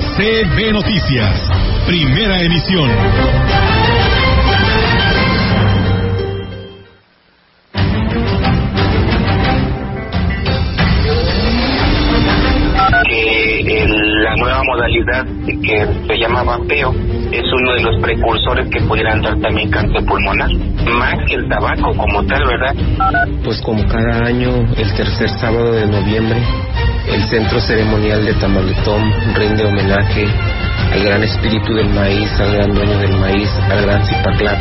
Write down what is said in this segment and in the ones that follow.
CB Noticias, primera emisión. el- la nueva modalidad que se llama vapeo es uno de los precursores que pudieran dar también cáncer pulmonar, más que el tabaco como tal, ¿verdad? Pues como cada año, el tercer sábado de noviembre, el Centro Ceremonial de Tamaletón rinde homenaje al gran espíritu del maíz, al gran dueño del maíz, al gran Zipaclap.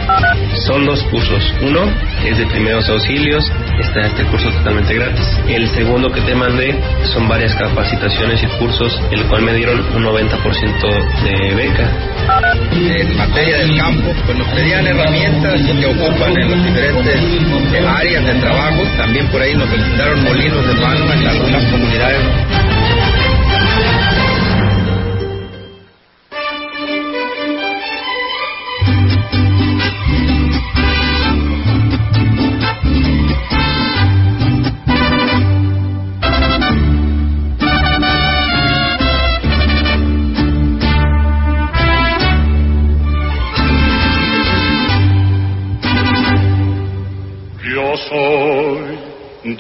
Son dos cursos. Uno es de primeros auxilios, está este curso totalmente gratis. El segundo que te mandé son varias capacitaciones y cursos, el cual me dieron un 90% de beca. en materia del campo, pues nos pedían herramientas que ocupan en las diferentes áreas de trabajo. También por ahí nos solicitaron molinos de palma en algunas comunidades.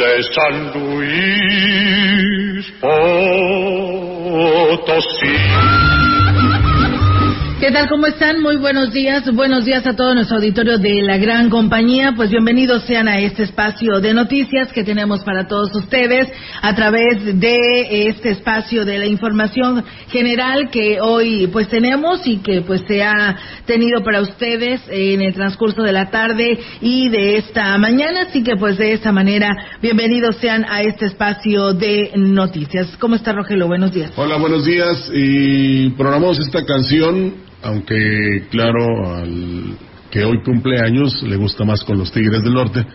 De San Luis Potosí. ¿Qué tal? ¿Cómo están? Muy buenos días. Buenos días a todo nuestro auditorio de la gran compañía. Pues bienvenidos sean a este espacio de noticias que tenemos para todos ustedes a través de este espacio de la información general que hoy pues tenemos y que pues se ha tenido para ustedes en el transcurso de la tarde y de esta mañana. Así que pues de esta manera bienvenidos sean a este espacio de noticias. ¿Cómo está Rogelio? Buenos días. Hola, buenos días. Y programamos esta canción, aunque claro, al que hoy cumple años le gusta más con los Tigres del Norte.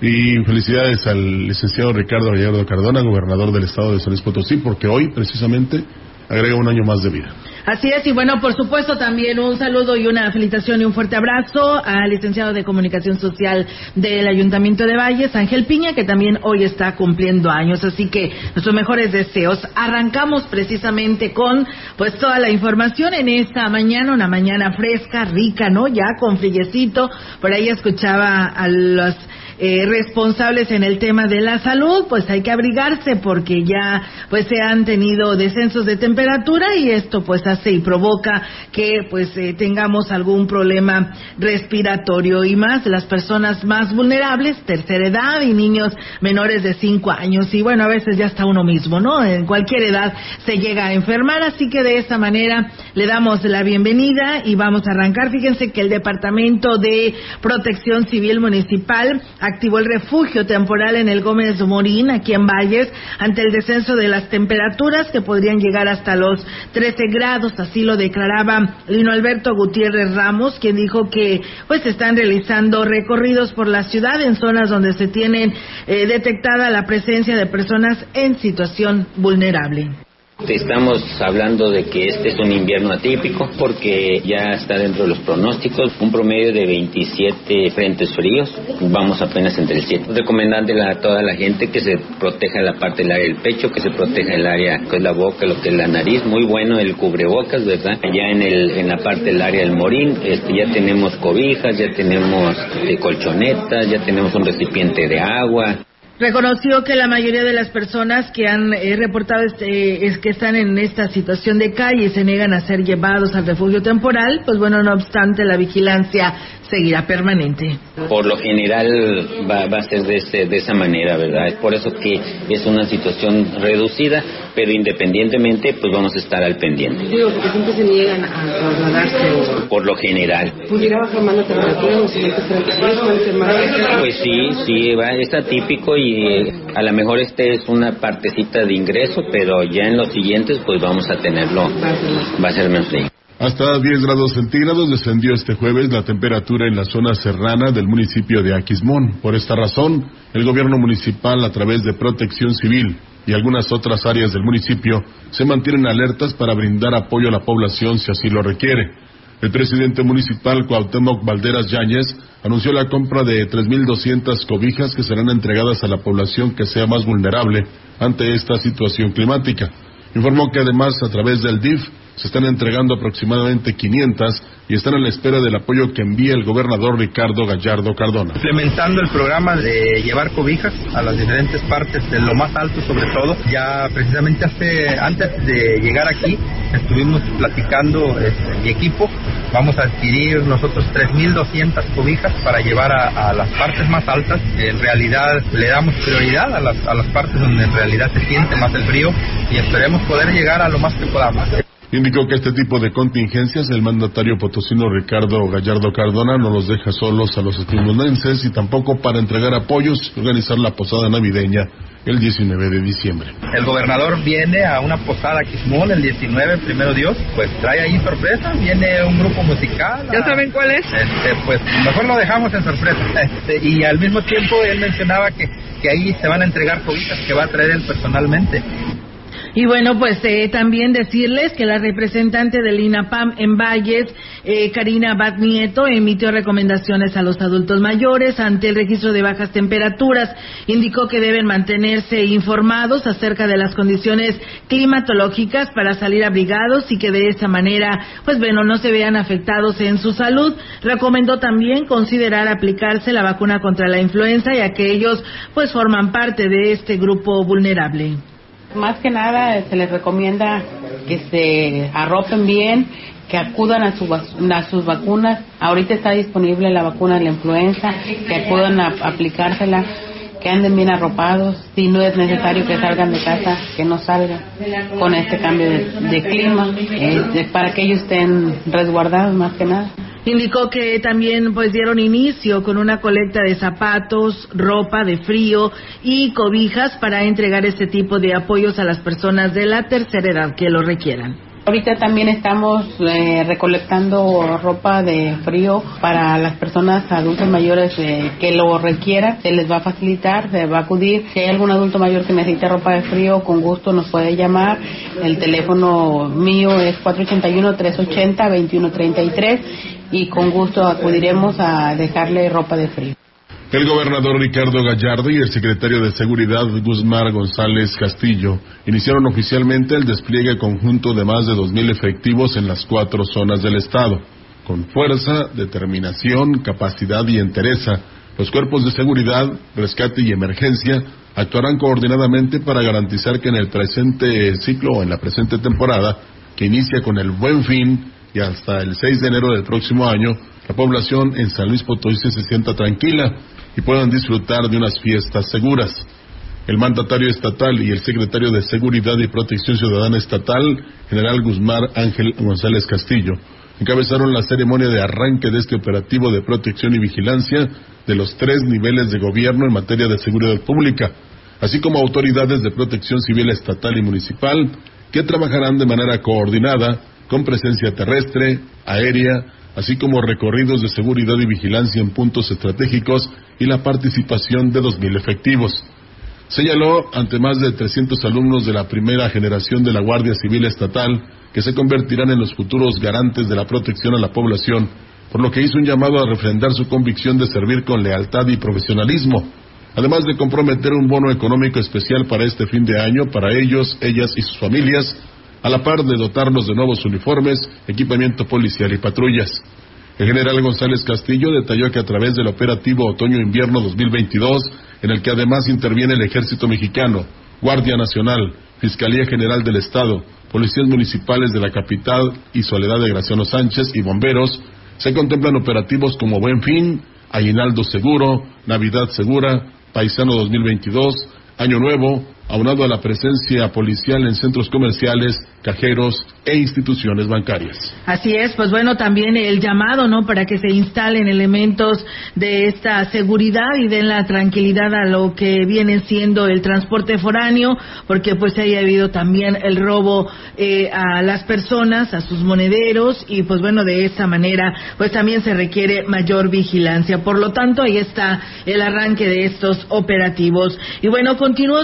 Y felicidades al licenciado Ricardo Gallardo Cardona, gobernador del estado de San Luis Potosí, porque hoy precisamente agrega un año más de vida. Así es, y bueno, por supuesto también un saludo y una felicitación y un fuerte abrazo al licenciado de Comunicación Social del Ayuntamiento de Valles, Ángel Piña, que también hoy está cumpliendo años. Así que nuestros mejores deseos. Arrancamos precisamente con pues toda la información en esta mañana, una mañana fresca, rica, ¿no? Ya con frillecito. Por ahí escuchaba a los eh, responsables en el tema de la salud, pues hay que abrigarse porque ya pues se han tenido descensos de temperatura y esto pues hace y provoca que pues eh, tengamos algún problema respiratorio y más las personas más vulnerables, tercera edad y niños menores de 5 años y bueno, a veces ya está uno mismo, ¿no? En cualquier edad se llega a enfermar, así que de esta manera le damos la bienvenida y vamos a arrancar. Fíjense que el Departamento de Protección Civil Municipal activó el refugio temporal en el Gómez Morín, aquí en Valles, ante el descenso de las temperaturas que podrían llegar hasta los 13 grados, así lo declaraba Lino Alberto Gutiérrez Ramos, quien dijo que pues están realizando recorridos por la ciudad en zonas donde se tienen eh, detectada la presencia de personas en situación vulnerable. Estamos hablando de que este es un invierno atípico porque ya está dentro de los pronósticos un promedio de 27 frentes fríos. Vamos apenas entre el 7. Recomendándole a toda la gente que se proteja la parte del área del pecho, que se proteja el área que es la boca, lo que es la nariz. Muy bueno el cubrebocas, ¿verdad? Ya en, el, en la parte del área del morín este, ya tenemos cobijas, ya tenemos eh, colchonetas, ya tenemos un recipiente de agua. Reconoció que la mayoría de las personas que han eh, reportado este, es que están en esta situación de calle y se niegan a ser llevados al refugio temporal, pues bueno, no obstante, la vigilancia seguirá permanente. Por lo general va, va a ser de, ese- de esa manera, ¿verdad? Es por eso que es una situación reducida, pero independientemente, pues vamos a estar al pendiente. Digo, porque siempre se niegan a trasladarse. Por lo general. ¿Pudiera bajar más la temperatura en los siguientes 30 días? ¿Puede ser más? Pues sí, sí, va, es atípico y, y a lo mejor este es una partecita de ingreso, pero ya en los siguientes pues vamos a tenerlo, va a ser menos frío. Hasta 10 grados centígrados descendió este jueves la temperatura en la zona serrana del municipio de Aquismón. Por esta razón, el gobierno municipal, a través de Protección Civil y algunas otras áreas del municipio, se mantienen alertas para brindar apoyo a la población si así lo requiere. El presidente municipal Cuauhtémoc Valderas Yáñez anunció la compra de 3.200 cobijas que serán entregadas a la población que sea más vulnerable ante esta situación climática. Informó que además a través del DIF se están entregando aproximadamente 500 y están a la espera del apoyo que envía el gobernador Ricardo Gallardo Cardona. Implementando el programa de llevar cobijas a las diferentes partes, de lo más alto sobre todo, ya precisamente hace, antes de llegar aquí estuvimos platicando este, mi equipo, vamos a adquirir nosotros 3.200 cobijas para llevar a, a, las partes más altas, en realidad le damos prioridad a las, a las partes donde en realidad se siente más el frío y esperemos poder llegar a lo más que podamos. Indicó que este tipo de contingencias el mandatario potosino Ricardo Gallardo Cardona no los deja solos a los estimunenses y tampoco para entregar apoyos y organizar la posada navideña el 19 de diciembre. El gobernador viene a una posada Quismón el 19, primero Dios, pues trae ahí sorpresa, viene un grupo musical. ¿Ya saben cuál es? Este, pues mejor lo dejamos en sorpresa. Este, y al mismo tiempo él mencionaba que, que ahí se van a entregar cobijas que va a traer él personalmente. Y bueno, pues eh, también decirles que la representante del INAPAM en Valles, eh, Karina Bat Nieto, emitió recomendaciones a los adultos mayores ante el registro de bajas temperaturas. Indicó que deben mantenerse informados acerca de las condiciones climatológicas para salir abrigados y que de esa manera, pues bueno, no se vean afectados en su salud. Recomendó también considerar aplicarse la vacuna contra la influenza, ya que ellos pues forman parte de este grupo vulnerable. Más que nada se les recomienda que se arropen bien, que acudan a, su, a, sus vacunas. Ahorita está disponible la vacuna de la influenza, que acudan a, aplicársela, que anden bien arropados. Si no es necesario que salgan de casa, que no salgan con este cambio de, clima, para que ellos estén resguardados más que nada. Indicó que también pues dieron inicio con una colecta de zapatos, ropa de frío y cobijas para entregar este tipo de apoyos a las personas de la tercera edad que lo requieran. Ahorita también estamos eh, recolectando ropa de frío para las personas adultos mayores eh, que lo requieran. Se les va a facilitar, se va a acudir. Si hay algún adulto mayor que necesite ropa de frío, con gusto nos puede llamar. El teléfono mío es 481-380-2133 y con gusto acudiremos a dejarle ropa de frío. El gobernador Ricardo Gallardo y el secretario de Seguridad Guzmán González Castillo iniciaron oficialmente el despliegue conjunto de más de 2.000 efectivos en las cuatro zonas del Estado. Con fuerza, determinación, capacidad y entereza, los cuerpos de seguridad, rescate y emergencia actuarán coordinadamente para garantizar que en el presente ciclo o en la presente temporada, que inicia con el buen fin y hasta el 6 de enero del próximo año, la población en San Luis Potosí se sienta tranquila y puedan disfrutar de unas fiestas seguras. El mandatario estatal y el secretario de Seguridad y Protección Ciudadana Estatal, general Guzmán Ángel González Castillo, encabezaron la ceremonia de arranque de este operativo de protección y vigilancia de los tres niveles de gobierno en materia de seguridad pública, así como autoridades de protección civil estatal y municipal que trabajarán de manera coordinada con presencia terrestre, aérea, así como recorridos de seguridad y vigilancia en puntos estratégicos y la participación de 2.000 efectivos. Señaló ante más de 300 alumnos de la primera generación de la Guardia Civil Estatal que se convertirán en los futuros garantes de la protección a la población, por lo que hizo un llamado a refrendar su convicción de servir con lealtad y profesionalismo, además de comprometer un bono económico especial para este fin de año para ellos, ellas y sus familias, a la par de dotarlos de nuevos uniformes, equipamiento policial y patrullas. El general González Castillo detalló que a través del operativo Otoño-Invierno 2022, en el que además interviene el Ejército Mexicano, Guardia Nacional, Fiscalía General del Estado, policías municipales de la capital y Soledad de Graciano Sánchez y bomberos, se contemplan operativos como Buen Fin, Aguinaldo Seguro, Navidad Segura, Paisano 2022, Año Nuevo, aunado a la presencia policial en centros comerciales, cajeros e instituciones bancarias. Así es, pues bueno, también el llamado, ¿no? Para que se instalen elementos de esta seguridad y den la tranquilidad a lo que viene siendo el transporte foráneo, porque pues haya habido también el robo eh, a las personas, a sus monederos, y pues bueno, de esta manera, pues también se requiere mayor vigilancia. Por lo tanto, ahí está el arranque de estos operativos. Y bueno, continúa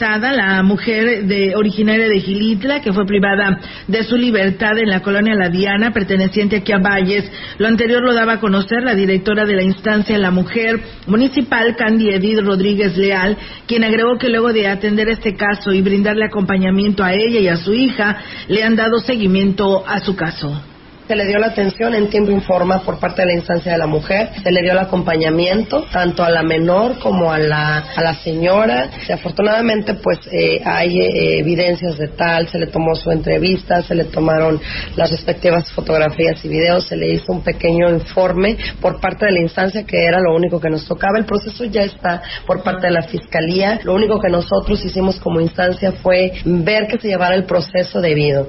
la mujer de originaria de Gilitla, que fue privada de su libertad en la colonia La Diana, perteneciente aquí a Valles. Lo anterior lo daba a conocer la directora de la instancia La Mujer Municipal, Candy Edith Rodríguez Leal, quien agregó que luego de atender este caso y brindarle acompañamiento a ella y a su hija, le han dado seguimiento a su caso se le dio la atención en tiempo informa por parte de la instancia de la mujer, se le dio el acompañamiento tanto a la menor como a la, a la señora. Y afortunadamente pues eh, hay eh, evidencias de tal, se le tomó su entrevista, se le tomaron las respectivas fotografías y videos, se le hizo un pequeño informe por parte de la instancia que era lo único que nos tocaba. El proceso ya está por parte de la fiscalía. Lo único que nosotros hicimos como instancia fue ver que se llevara el proceso debido.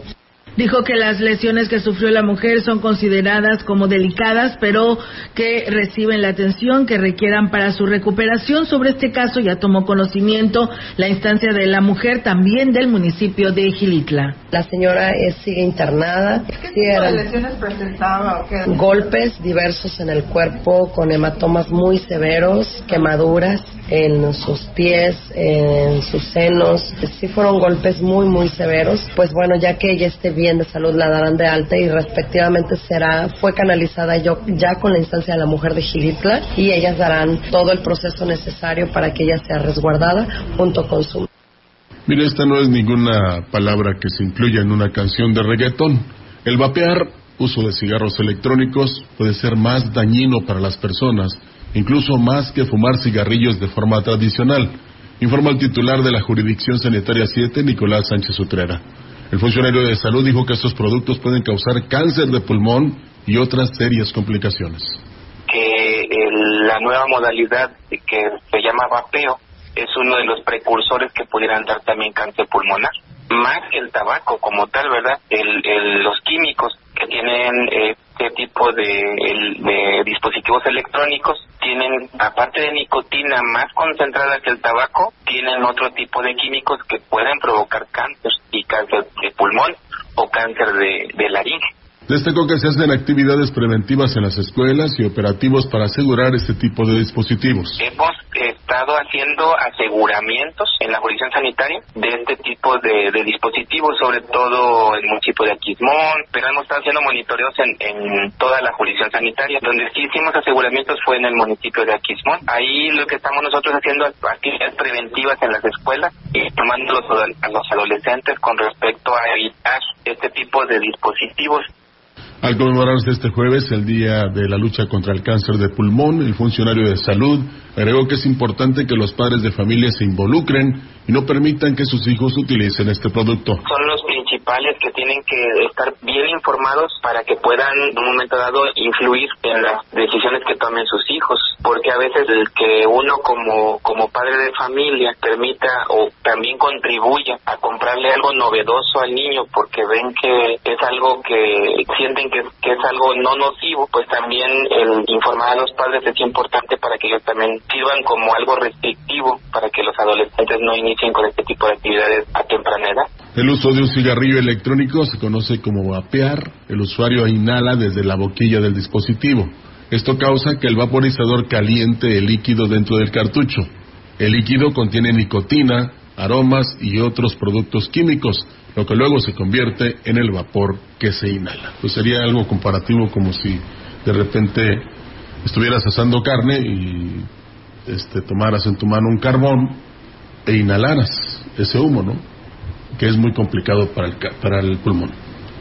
Dijo que las lesiones que sufrió la mujer son consideradas como delicadas, pero que reciben la atención que requieran para su recuperación. Sobre este caso ya tomó conocimiento la instancia de la mujer también del municipio de Gilitla. La señora sigue internada. ¿Qué tipo de lesiones presentaba? Golpes diversos en el cuerpo con hematomas muy severos, quemaduras en sus pies, en sus senos. Sí fueron golpes muy, muy severos. Pues bueno, ya que ella esté bien de salud, la darán de alta y respectivamente será, fue canalizada yo, ya con la instancia de la mujer de Gilitla y ellas darán todo el proceso necesario para que ella sea resguardada junto con su. Mire, esta no es ninguna palabra que se incluya en una canción de reggaetón. El vapear, uso de cigarros electrónicos, puede ser más dañino para las personas incluso más que fumar cigarrillos de forma tradicional, informa el titular de la Jurisdicción Sanitaria 7, Nicolás Sánchez Utrera. El funcionario de salud dijo que estos productos pueden causar cáncer de pulmón y otras serias complicaciones. Que la nueva modalidad que se llama vapeo es uno de los precursores que pudieran dar también cáncer pulmonar. Más el tabaco como tal, ¿verdad? los químicos que tienen este tipo de, dispositivos electrónicos tienen, aparte de nicotina más concentrada que el tabaco, tienen otro tipo de químicos que pueden provocar cáncer y cáncer de pulmón o cáncer de, de laringe. Destacó que se hacen actividades preventivas en las escuelas y operativos para asegurar este tipo de dispositivos. Hemos estado haciendo aseguramientos en la jurisdicción sanitaria de este tipo de, dispositivos, sobre todo en el municipio de Aquismón, pero hemos estado haciendo monitoreos en, toda la jurisdicción sanitaria. Donde sí hicimos aseguramientos fue en el municipio de Aquismón. Ahí lo que estamos nosotros haciendo actividades preventivas en las escuelas y tomando a los adolescentes con respecto a evitar este tipo de dispositivos. Al conmemorarse este jueves el Día de la Lucha contra el Cáncer de Pulmón, el funcionario de salud agregó que es importante que los padres de familia se involucren y no permitan que sus hijos utilicen este producto. Son los principales que tienen que estar bien informados para que puedan en un momento dado influir en las decisiones que tomen sus hijos, porque a veces el que uno como como padre de familia permita o también contribuya a comprarle algo novedoso al niño porque ven que es algo que sienten que, que es algo no nocivo, pues también el informar a los padres es importante para que ellos también sirvan como algo restrictivo para que los adolescentes no inicien con este tipo de actividades a temprana edad. El uso de un cigarrillo electrónico se conoce como vapear. El usuario inhala desde la boquilla del dispositivo. Esto causa que el vaporizador caliente el líquido dentro del cartucho. El líquido contiene nicotina, aromas y otros productos químicos, lo que luego se convierte en el vapor que se inhala. Pues sería algo comparativo como si de repente estuvieras asando carne y este, tomaras en tu mano un carbón e inhalaras ese humo, ¿no? Que es muy complicado para el, para el pulmón.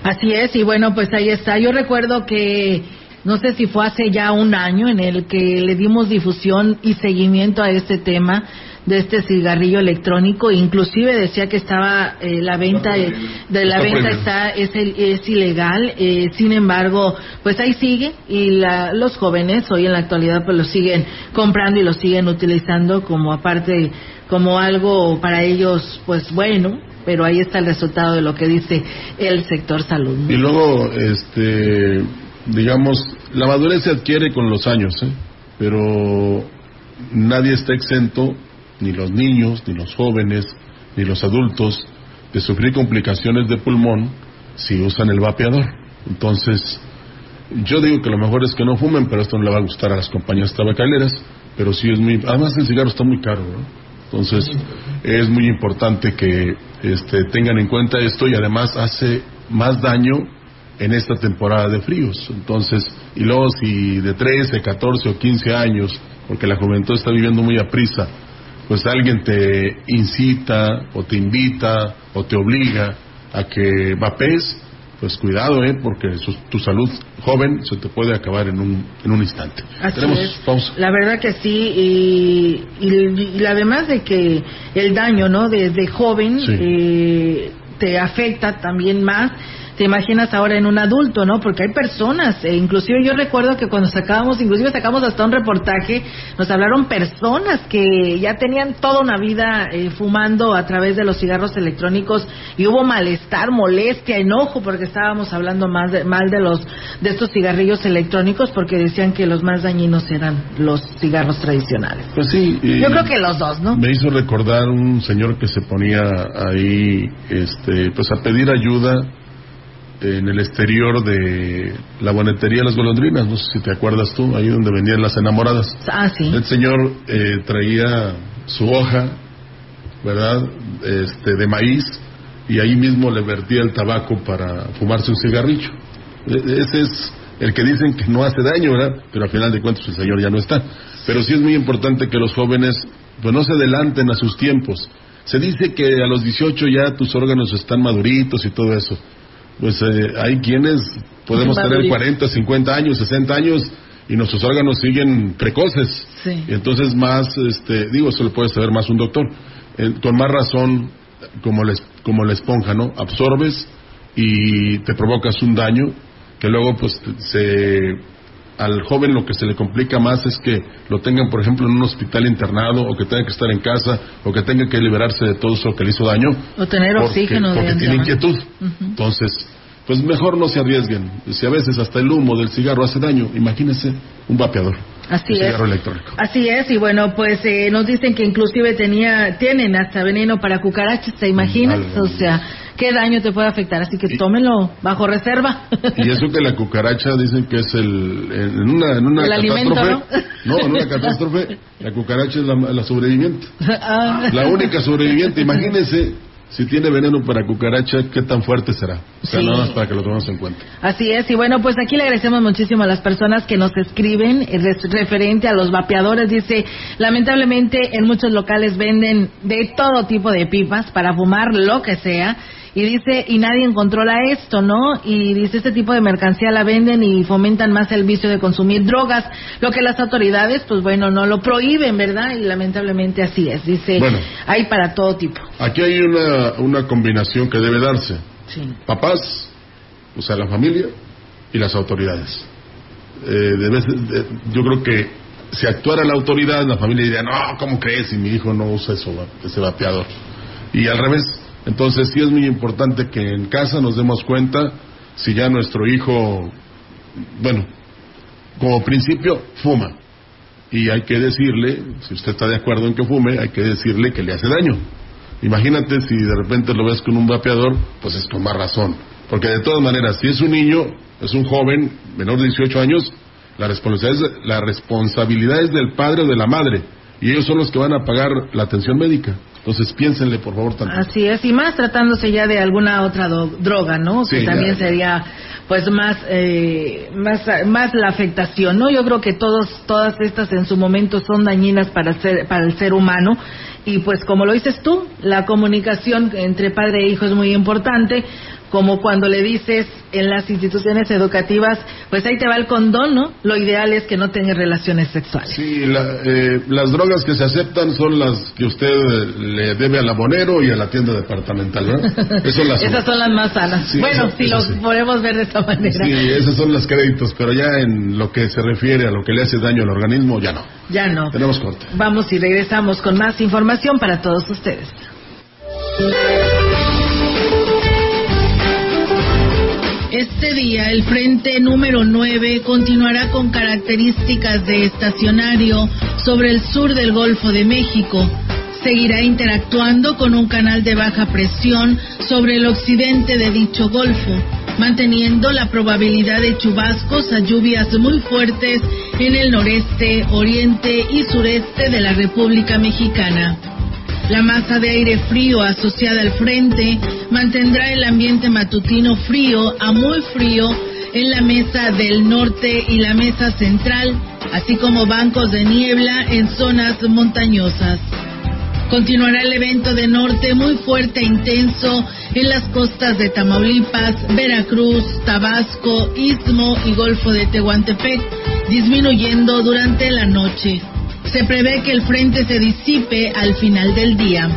Así es, y bueno, pues ahí está. Yo recuerdo que, no sé si fue hace ya un año en el que le dimos difusión y seguimiento a este tema de este cigarrillo electrónico inclusive decía que estaba eh, la venta de, la venta está es es ilegal eh, sin embargo pues ahí sigue y la, los jóvenes hoy en la actualidad pues lo siguen comprando y lo siguen utilizando como aparte como algo para ellos, pues bueno, pero ahí está el resultado de lo que dice el sector salud. Y luego, este, digamos, la madurez se adquiere con los años, ¿eh? pero nadie está exento, ni los niños, ni los jóvenes, ni los adultos, de sufrir complicaciones de pulmón si usan el vapeador. Entonces, yo digo que lo mejor es que no fumen, pero esto no le va a gustar a las compañías tabacaleras, pero sí es muy... Además el cigarro está muy caro, ¿no? Entonces, es muy importante que este, tengan en cuenta esto y además hace más daño en esta temporada de fríos. Entonces, y luego si de 13, 14 o 15 años, porque la juventud está viviendo muy a prisa, pues alguien te incita o te invita o te obliga a que vapees, pues cuidado, ¿eh? porque tu salud joven se te puede acabar en un, en un instante. Tenemos La verdad que sí, y, y, además de que el daño, ¿no? Desde joven eh, te afecta también más te imaginas ahora en un adulto, ¿no? Porque hay personas, e inclusive yo recuerdo que cuando sacábamos, inclusive sacamos hasta un reportaje, nos hablaron personas que ya tenían toda una vida eh, fumando a través de los cigarros electrónicos y hubo malestar, molestia, enojo porque estábamos hablando más de, mal de los de estos cigarrillos electrónicos porque decían que los más dañinos eran los cigarros tradicionales. Pues sí, yo creo que los dos, ¿no? Me hizo recordar un señor que se ponía ahí, este, pues a pedir ayuda en el exterior de la bonetería de las golondrinas, no sé si te acuerdas tú, ahí donde vendían las enamoradas. Ah, sí. El señor eh, traía su hoja, ¿verdad?, este, de maíz, y ahí mismo le vertía el tabaco para fumarse un cigarrillo. E, ese es el que dicen que no hace daño, ¿verdad? Pero al final de cuentas el señor ya no está. Pero sí es muy importante que los jóvenes pues no se adelanten a sus tiempos. Se dice que a los 18 ya tus órganos están maduritos y todo eso pues eh, hay quienes podemos tener 40, 50 años, 60 años y nuestros órganos siguen precoces. Y entonces más, este, digo, eso lo puede saber más un doctor. con más razón, como, les, como la esponja, ¿no? Absorbes y te provocas un daño que luego, pues, se al joven lo que se le complica más es que lo tengan, por ejemplo, en un hospital internado o que tenga que estar en casa o que tenga que liberarse de todo eso que le hizo daño. O tener oxígeno. Porque tiene inquietud. Entonces, pues mejor no se arriesguen. Si a veces hasta el humo del cigarro hace daño, imagínense un vapeador. Así un es. Electrónico. Así es, y bueno, pues eh, nos dicen que inclusive tenía, tienen hasta veneno para cucarachas, ¿te imaginas? o sea, qué daño te puede afectar, así que tómenlo bajo reserva. Y eso que la cucaracha dicen que es el, en una, en una catástrofe, ¿no? en una catástrofe, la cucaracha es la, la sobreviviente. Ah. La única sobreviviente, imagínense si tiene veneno para cucaracha, ¿qué tan fuerte será? O sea, nada más para que lo tomemos en cuenta. Así es, y bueno, pues aquí le agradecemos muchísimo a las personas que nos escriben eh, referente a los vapeadores. Dice, lamentablemente en muchos locales venden de todo tipo de pipas para fumar lo que sea y dice, y nadie controla esto, ¿no? Y dice, este tipo de mercancía la venden y fomentan más el vicio de consumir drogas, lo que las autoridades, pues bueno, no lo prohíben, ¿verdad? Y lamentablemente así es. Dice, hay para todo tipo. Aquí hay una, una combinación que debe darse. Sí. Papás, o sea, la familia y las autoridades. Eh, yo creo que si actuara la autoridad, la familia diría, no, ¿cómo crees? Si mi hijo no usa eso, ese vapeador. Y al revés, entonces sí es muy importante que en casa nos demos cuenta si ya nuestro hijo, bueno, como principio, fuma. Y hay que decirle, si usted está de acuerdo en que fume, hay que decirle que le hace daño. Imagínate si de repente lo ves con un vapeador, pues es con más razón. Porque de todas maneras, si es un niño, es un joven menor de 18 años, la responsabilidad, es, la responsabilidad es del padre o de la madre. Y ellos son los que van a pagar la atención médica. Entonces piénsenle, por favor, también. Así es, y más tratándose ya de alguna otra droga, ¿no? que también sería pues más, eh, más más la afectación, ¿no? Yo creo que todos todas estas en su momento son dañinas para el ser, para el ser humano y pues como lo dices tú, la comunicación entre padre e hijo es muy importante como cuando le dices en las instituciones educativas, pues ahí te va el condón, ¿no? Lo ideal es que no tengas relaciones sexuales. Sí, eh, las drogas que se aceptan son las que usted le debe al abonero y a la tienda departamental, ¿verdad? Esas son las más sanas. bueno, si lo podemos ver de esta manera. Sí, esas son los créditos, pero ya en lo que se refiere a lo que le hace daño al organismo, ya no. Ya no. Tenemos corte. Vamos y regresamos con más información para todos ustedes. Este día el frente número 9 continuará con características de estacionario sobre el sur del Golfo de México. Seguirá interactuando con un canal de baja presión sobre el occidente de dicho golfo, manteniendo la probabilidad de chubascos a lluvias muy fuertes en el noreste, oriente y sureste de la República Mexicana. La masa de aire frío asociada al frente mantendrá el ambiente matutino frío a muy frío en la mesa del norte y la mesa central, así como bancos de niebla en zonas montañosas. Continuará el evento de norte muy fuerte e intenso en las costas de Tamaulipas, Veracruz, Tabasco, Istmo y Golfo de Tehuantepec, disminuyendo durante la noche. Se prevé que el frente se disipe al final del día.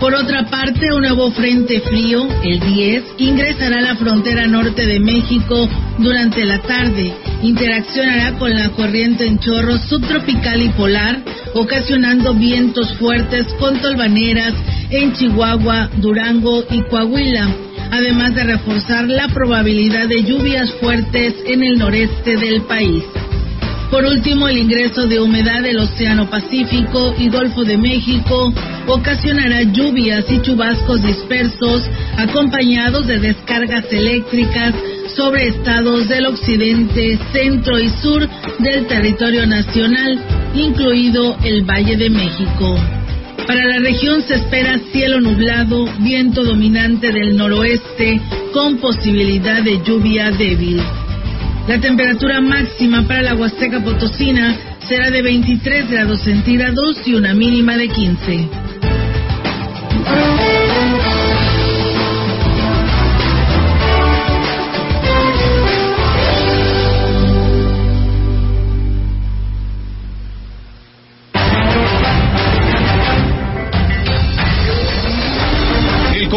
Por otra parte, un nuevo frente frío, el 10, ingresará a la frontera norte de México durante la tarde. Interaccionará con la corriente en chorro subtropical y polar, ocasionando vientos fuertes con tolvaneras en Chihuahua, Durango y Coahuila, además de reforzar la probabilidad de lluvias fuertes en el noreste del país. Por último, el ingreso de humedad del Océano Pacífico y Golfo de México ocasionará lluvias y chubascos dispersos acompañados de descargas eléctricas sobre estados del occidente, centro y sur del territorio nacional, incluido el Valle de México. Para la región se espera cielo nublado, viento dominante del noroeste con posibilidad de lluvia débil. La temperatura máxima para la Huasteca Potosina será de 23 grados centígrados y una mínima de 15.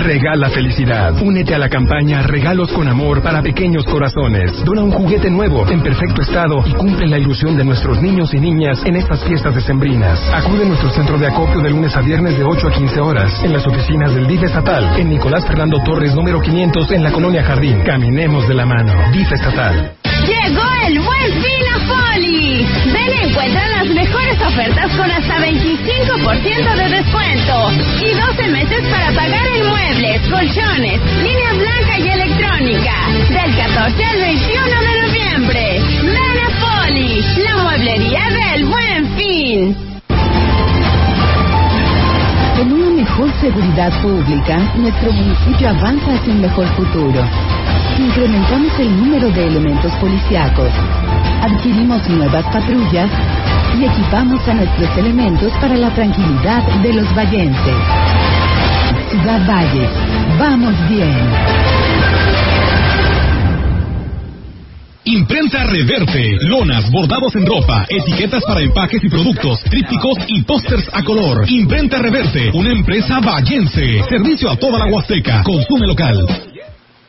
Regala felicidad. Únete a la campaña Regalos con Amor para Pequeños Corazones. Dona un juguete nuevo, en perfecto estado y cumple la ilusión de nuestros niños y niñas en estas fiestas decembrinas. Acude a nuestro centro de acopio de lunes a viernes de 8 a 15 horas en las oficinas del DIF estatal en Nicolás Fernando Torres número 500 en la colonia Jardín. Caminemos de la mano. DIF estatal. Llegó el buen fin a Poli. Ofertas con hasta 25% de descuento y 12 meses para pagar en muebles, colchones, línea blanca y electrónica. Del 14 al 21 de noviembre. Ven a Poli, la mueblería del buen fin. Con una mejor seguridad pública, nuestro municipio avanza hacia un mejor futuro. Incrementamos el número de elementos policíacos, adquirimos nuevas patrullas y equipamos a nuestros elementos para la tranquilidad de los vallenses. Ciudad Valle, vamos bien. Imprenta Reverte, lonas, bordados en ropa, etiquetas para empaques y productos, trípticos y pósters a color. Imprenta Reverte, una empresa vallense. Servicio a toda la Huasteca. Consume local.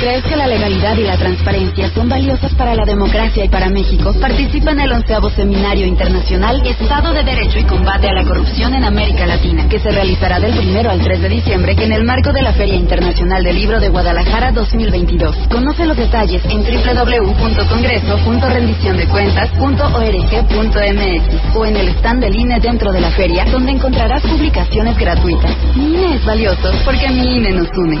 ¿Crees que la legalidad y la transparencia son valiosas para la democracia y para México? Participa en el onceavo Seminario Internacional Estado de Derecho y Combate a la Corrupción en América Latina, que se realizará del primero al 3 de diciembre en el marco de la Feria Internacional del Libro de Guadalajara 2022. Conoce los detalles en www.congreso.rendiciondecuentas.org.mx o en el stand del INE dentro de la feria, donde encontrarás publicaciones gratuitas. Mi INE es valioso porque mi INE nos une.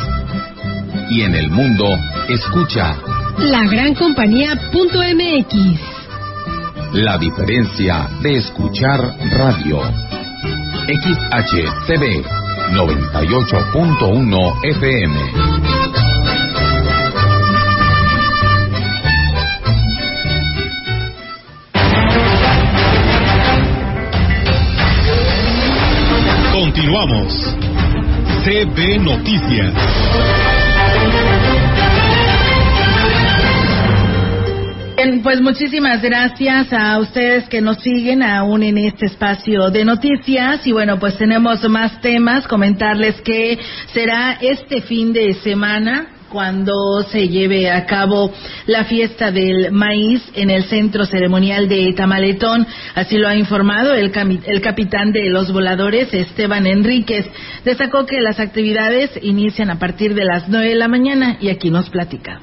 Y en el mundo, escucha La Gran Compañía.mx. la diferencia de escuchar radio. XHCD 98.1 FM. Continuamos. CB Noticias. Bien, pues muchísimas gracias a ustedes que nos siguen aún en este espacio de noticias. Y bueno, pues tenemos más temas, comentarles que será este fin de semana cuando se lleve a cabo la fiesta del maíz en el centro ceremonial de Tamaletón. Así lo ha informado el, el capitán de los voladores, Esteban Enríquez. Destacó que las actividades inician a partir de las nueve de la mañana y aquí nos platica.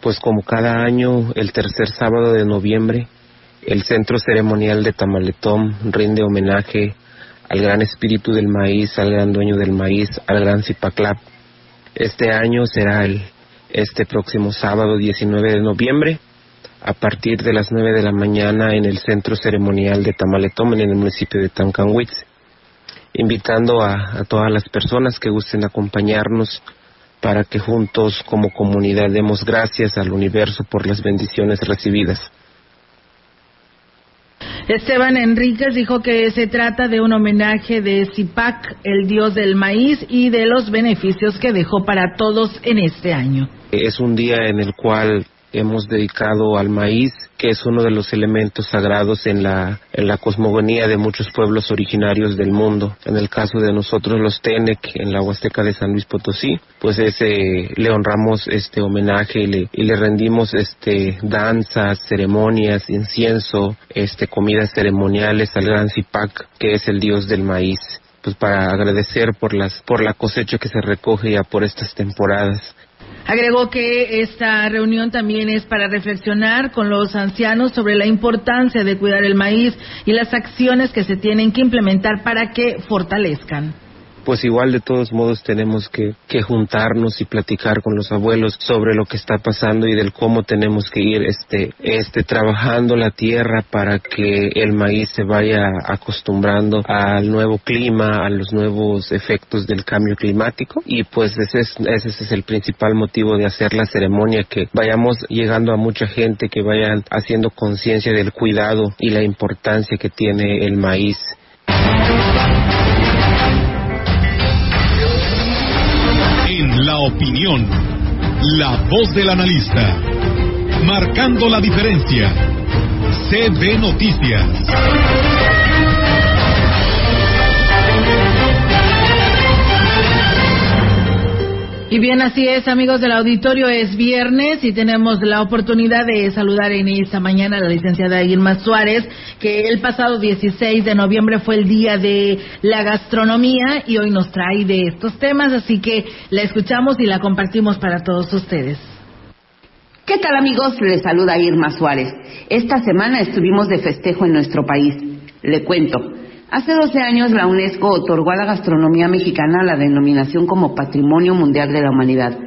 Pues como cada año, el tercer sábado de noviembre, el Centro Ceremonial de Tamaletón rinde homenaje al gran espíritu del maíz, al gran dueño del maíz, al gran Zipaclap. Este año será el, este próximo sábado 19 de noviembre, a partir de las 9 de la mañana en el Centro Ceremonial de Tamaletón, en el municipio de Tancanwitz, invitando a todas las personas que gusten acompañarnos para que juntos como comunidad demos gracias al universo por las bendiciones recibidas. Esteban Enríquez dijo que se trata de un homenaje de Zipac, el dios del maíz, y de los beneficios que dejó para todos en este año. Es un día en el cual hemos dedicado al maíz, que es uno de los elementos sagrados en la, cosmogonía de muchos pueblos originarios del mundo. En el caso de nosotros los Tenec, en la Huasteca de San Luis Potosí, pues ese, le honramos este homenaje y le, y le rendimos este danzas, ceremonias, incienso, este comidas ceremoniales al gran Zipac, que es el dios del maíz pues para agradecer por las por la cosecha que se recoge ya por estas temporadas. Agregó que esta reunión también es para reflexionar con los ancianos sobre la importancia de cuidar el maíz y las acciones que se tienen que implementar para que fortalezcan. Pues igual de todos modos tenemos que, que juntarnos y platicar con los abuelos sobre lo que está pasando y del cómo tenemos que ir este, este trabajando la tierra para que el maíz se vaya acostumbrando al nuevo clima, a los nuevos efectos del cambio climático y pues ese es, ese es el principal motivo de hacer la ceremonia, que vayamos llegando a mucha gente, que vayan haciendo conciencia del cuidado y la importancia que tiene el maíz. Opinión, la voz del analista, marcando la diferencia. CB Noticias. Y bien, así es, amigos del auditorio, es viernes y tenemos la oportunidad de saludar en esta mañana a la licenciada Irma Suárez, que el pasado 16 de noviembre fue el día de la gastronomía y hoy nos trae de estos temas, así que la escuchamos y la compartimos para todos ustedes. ¿Qué tal amigos? Les saluda Irma Suárez. Esta semana estuvimos de festejo en nuestro país. Le cuento. Hace 12 años la UNESCO otorgó a la gastronomía mexicana la denominación como Patrimonio Mundial de la Humanidad.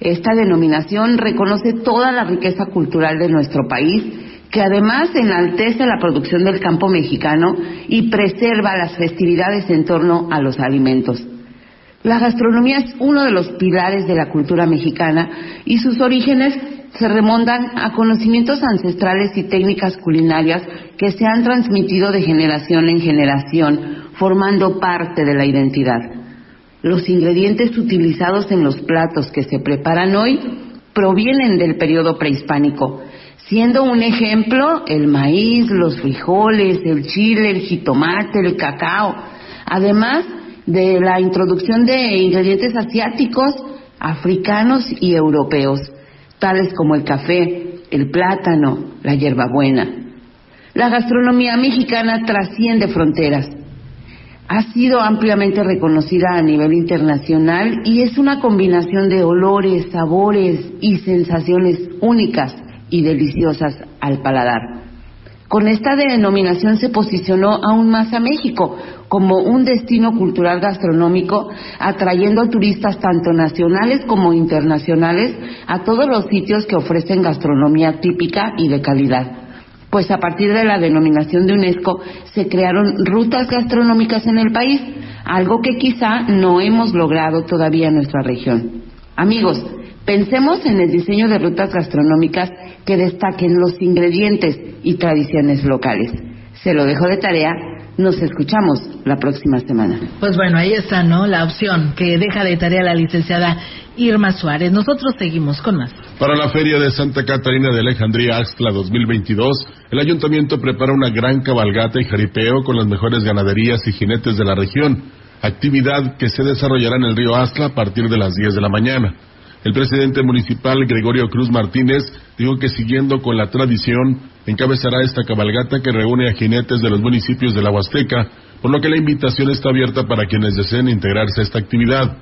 Esta denominación reconoce toda la riqueza cultural de nuestro país que además enaltece la producción del campo mexicano y preserva las festividades en torno a los alimentos. La gastronomía es uno de los pilares de la cultura mexicana y sus orígenes se remontan a conocimientos ancestrales y técnicas culinarias que se han transmitido de generación en generación, formando parte de la identidad. Los ingredientes utilizados en los platos que se preparan hoy provienen del periodo prehispánico, siendo un ejemplo el maíz, los frijoles, el chile, el jitomate, el cacao, además de la introducción de ingredientes asiáticos, africanos y europeos, tales como el café, el plátano, la hierbabuena. La gastronomía mexicana trasciende fronteras. Ha sido ampliamente reconocida a nivel internacional y es una combinación de olores, sabores y sensaciones únicas y deliciosas al paladar. Con esta denominación se posicionó aún más a México como un destino cultural gastronómico, atrayendo a turistas tanto nacionales como internacionales a todos los sitios que ofrecen gastronomía típica y de calidad. Pues a partir de la denominación de UNESCO se crearon rutas gastronómicas en el país, algo que quizá no hemos logrado todavía en nuestra región. Amigos, Pensemos en el diseño de rutas gastronómicas que destaquen los ingredientes y tradiciones locales. Se lo dejo de tarea. Nos escuchamos la próxima semana. Pues bueno, ahí está, ¿no? La opción que deja de tarea la licenciada Irma Suárez. Nosotros seguimos con más. Para la Feria de Santa Catarina de Alejandría Axtla 2022, el ayuntamiento prepara una gran cabalgata y jaripeo con las mejores ganaderías y jinetes de la región, actividad que se desarrollará en el río Axtla a partir de las 10 de la mañana. El presidente municipal Gregorio Cruz Martínez dijo que siguiendo con la tradición encabezará esta cabalgata que reúne a jinetes de los municipios de la Huasteca, por lo que la invitación está abierta para quienes deseen integrarse a esta actividad.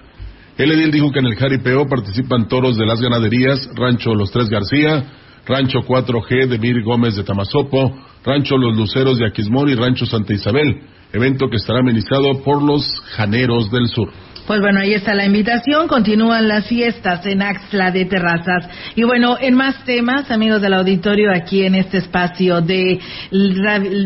El edil dijo que en el jaripeo participan toros de las ganaderías Rancho Los Tres García, Rancho 4G de Mir Gómez de Tamazopo, Rancho Los Luceros de Aquismón y Rancho Santa Isabel, evento que estará amenizado por los Janeros del Sur. Pues bueno, ahí está la invitación. Continúan las fiestas en Axla de Terrazas. Y bueno, en más temas, amigos del auditorio, aquí en este espacio de,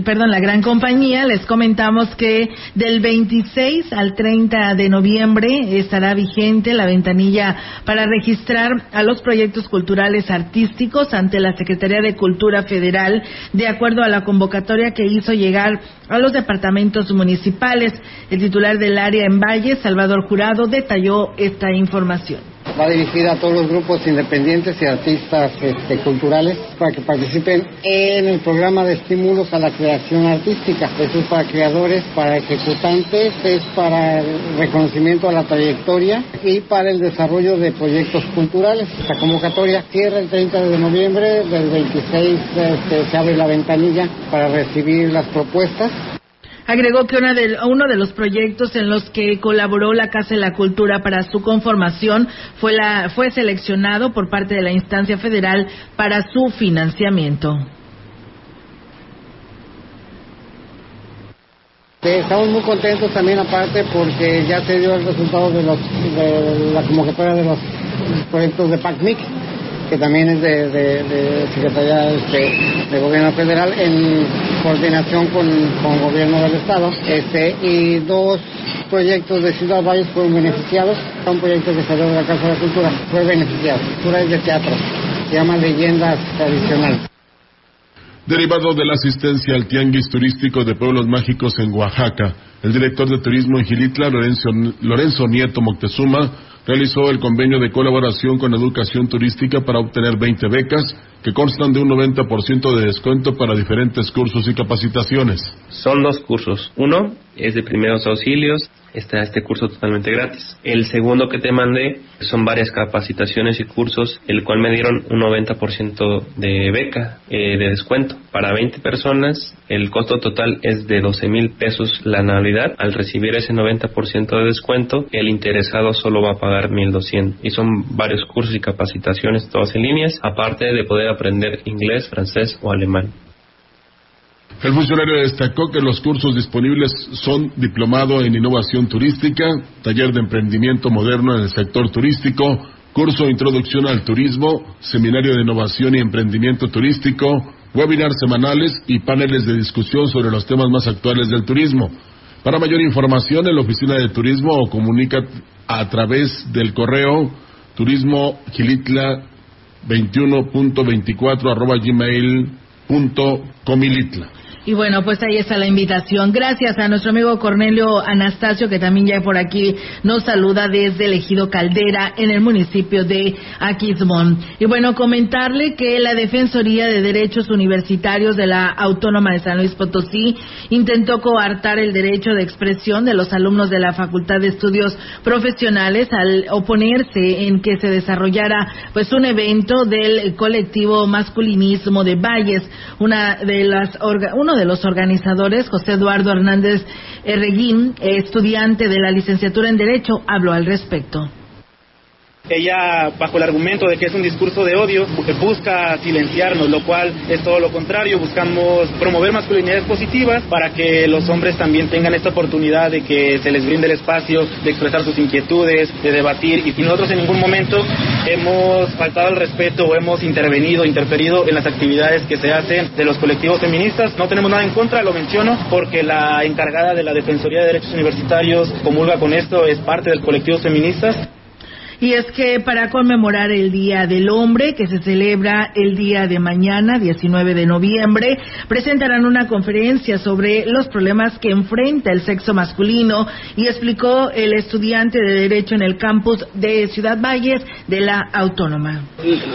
perdón, la gran compañía, les comentamos que del 26 al 30 de noviembre estará vigente la ventanilla para registrar a los proyectos culturales artísticos ante la Secretaría de Cultura Federal, de acuerdo a la convocatoria que hizo llegar a los departamentos municipales. El titular del área en Valle, Salvador Jurado detalló esta información. Va dirigida a todos los grupos independientes y artistas este, culturales para que participen en el programa de estímulos a la creación artística. Eso es para creadores, para ejecutantes, es para el reconocimiento a la trayectoria y para el desarrollo de proyectos culturales. Esta convocatoria cierra el 30 de noviembre, del 26 este, se abre la ventanilla para recibir las propuestas Agregó que uno de los proyectos en los que colaboró la Casa de la Cultura para su conformación fue, la, fue seleccionado por parte de la instancia federal para su financiamiento. Estamos muy contentos también aparte porque ya se dio el resultado de, los, de la convocatoria de los proyectos de PACMIC que también es de, Secretaría este, de, Gobierno Federal en coordinación con, el Gobierno del Estado. Este, y dos proyectos de Ciudad Valles fueron beneficiados. Un proyecto que salió de la Casa de la Cultura fue beneficiado. Cultura es de teatro. Se llama Leyendas Tradicionales. Derivado de la asistencia al Tianguis Turístico de Pueblos Mágicos en Oaxaca, el director de turismo en Gilitla, Lorenzo, Lorenzo Nieto Moctezuma, realizó el convenio de colaboración con Educación Turística para obtener 20 becas que constan de un 90% de descuento para diferentes cursos y capacitaciones. Son dos cursos. Uno es de primeros auxilios está este curso totalmente gratis. El segundo que te mandé son varias capacitaciones y cursos, el cual me dieron un 90% de beca eh, de descuento. Para 20 personas, el costo total es de 12 mil pesos la anualidad. Al recibir ese 90% de descuento, el interesado solo va a pagar 1.200. Y son varios cursos y capacitaciones, todas en líneas, aparte de poder aprender inglés, francés o alemán. El funcionario destacó que los cursos disponibles son diplomado en innovación turística, taller de emprendimiento moderno en el sector turístico, curso de introducción al turismo, seminario de innovación y emprendimiento turístico, webinars semanales y paneles de discusión sobre los temas más actuales del turismo. Para mayor información en la oficina de turismo o comunica a través del correo turismo gilitla 21.24 arroba gmail punto comilitla. Y bueno, pues ahí está la invitación. Gracias a nuestro amigo Cornelio Anastasio, que también ya por aquí nos saluda desde el Ejido Caldera, en el municipio de Aquismón. Y bueno, comentarle que la Defensoría de Derechos Universitarios de la Autónoma de San Luis Potosí intentó coartar el derecho de expresión de los alumnos de la Facultad de Estudios Profesionales al oponerse en que se desarrollara pues un evento del colectivo masculinismo de Valles, una de las uno de los organizadores, José Eduardo Hernández Erreguín, estudiante de la licenciatura en Derecho, habló al respecto. Ella, bajo el argumento de que es un discurso de odio, busca silenciarnos, lo cual es todo lo contrario. Buscamos promover masculinidades positivas para que los hombres también tengan esta oportunidad de que se les brinde el espacio de expresar sus inquietudes, de debatir. Y nosotros en ningún momento hemos faltado al respeto o hemos intervenido, interferido en las actividades que se hacen de los colectivos feministas. No tenemos nada en contra, lo menciono, porque la encargada de la Defensoría de Derechos Universitarios comulga con esto, es parte del colectivo feministas. Y es que para conmemorar el Día del Hombre, que se celebra el día de mañana, 19 de noviembre, presentarán una conferencia sobre los problemas que enfrenta el sexo masculino y explicó el estudiante de Derecho en el campus de Ciudad Valles de la Autónoma.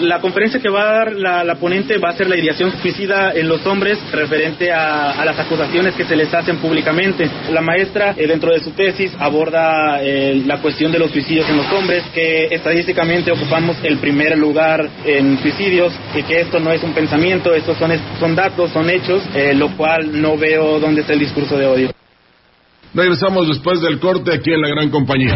La conferencia que va a dar la, ponente va a ser la ideación suicida en los hombres referente a, las acusaciones que se les hacen públicamente. La maestra, eh, dentro de su tesis, aborda eh, la cuestión de los suicidios en los hombres, estadísticamente ocupamos el primer lugar en suicidios y que esto no es un pensamiento, estos son, son datos, son hechos, eh, lo cual no veo dónde está el discurso de odio. Regresamos después del corte aquí en la gran compañía.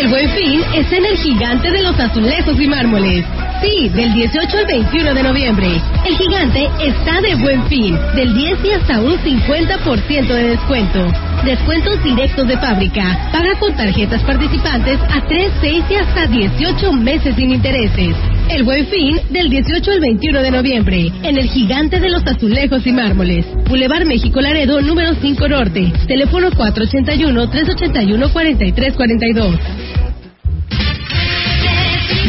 El buen fin es en el gigante de los azulejos y mármoles. Sí, del 18 al 21 de noviembre. El gigante está de buen fin, del 10 y hasta un 50% de descuento. Descuentos directos de fábrica. Paga con tarjetas participantes a 3, 6 y hasta 18 meses sin intereses. El buen fin del 18 al 21 de noviembre en el gigante de los azulejos y mármoles. Boulevard México Laredo, número 5 Norte. Teléfono 481-381-4342.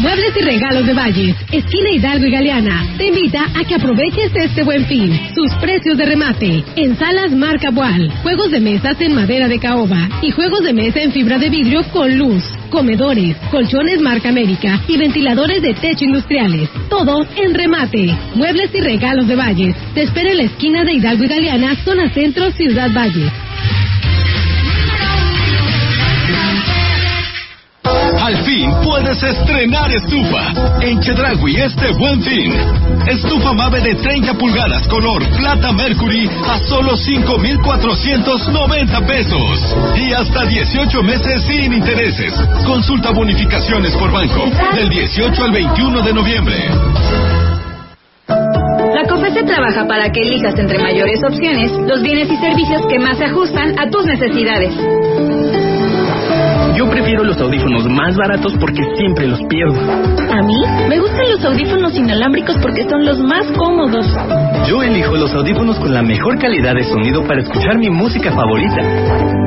Muebles y regalos de Valles, esquina Hidalgo y Galeana, te invita a que aproveches este buen fin. Sus precios de remate, en salas marca Boal, juegos de mesas en madera de caoba y juegos de mesa en fibra de vidrio con luz, comedores, colchones marca América y ventiladores de techo industriales. Todo en remate. Muebles y regalos de Valles. Te espera en la esquina de Hidalgo y Galeana, zona centro, Ciudad Valles. Al fin puedes estrenar estufa. En Chedragui este buen fin. Estufa Mave de 30 pulgadas color plata Mercury a solo 5,490 pesos. Y hasta 18 meses sin intereses. Consulta bonificaciones por banco del 18 al 21 de noviembre. La COFESE trabaja para que elijas entre mayores opciones los bienes y servicios que más se ajustan a tus necesidades. Yo prefiero los audífonos más baratos porque siempre los pierdo. A mí me gustan los audífonos inalámbricos porque son los más cómodos. Yo elijo los audífonos con la mejor calidad de sonido para escuchar mi música favorita.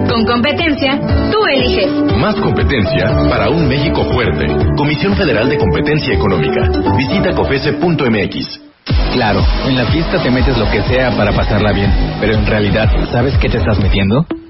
Con competencia, tú eliges. Más competencia para un México fuerte. Comisión Federal de Competencia Económica. Visita cofese.mx. Claro, en la fiesta te metes lo que sea para pasarla bien, pero en realidad, ¿sabes qué te estás metiendo?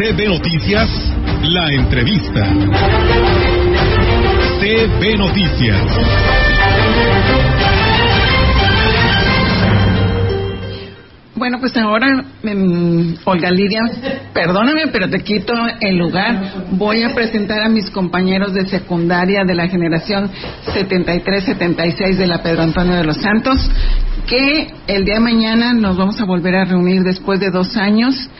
CB Noticias, la entrevista. CB Noticias. Bueno, pues ahora, em, Olga Lidia, perdóname, pero te quito el lugar. Voy a presentar a mis compañeros de secundaria de la generación 73-76 de la Pedro Antonio de los Santos, que el día de mañana nos vamos a volver a reunir después de dos años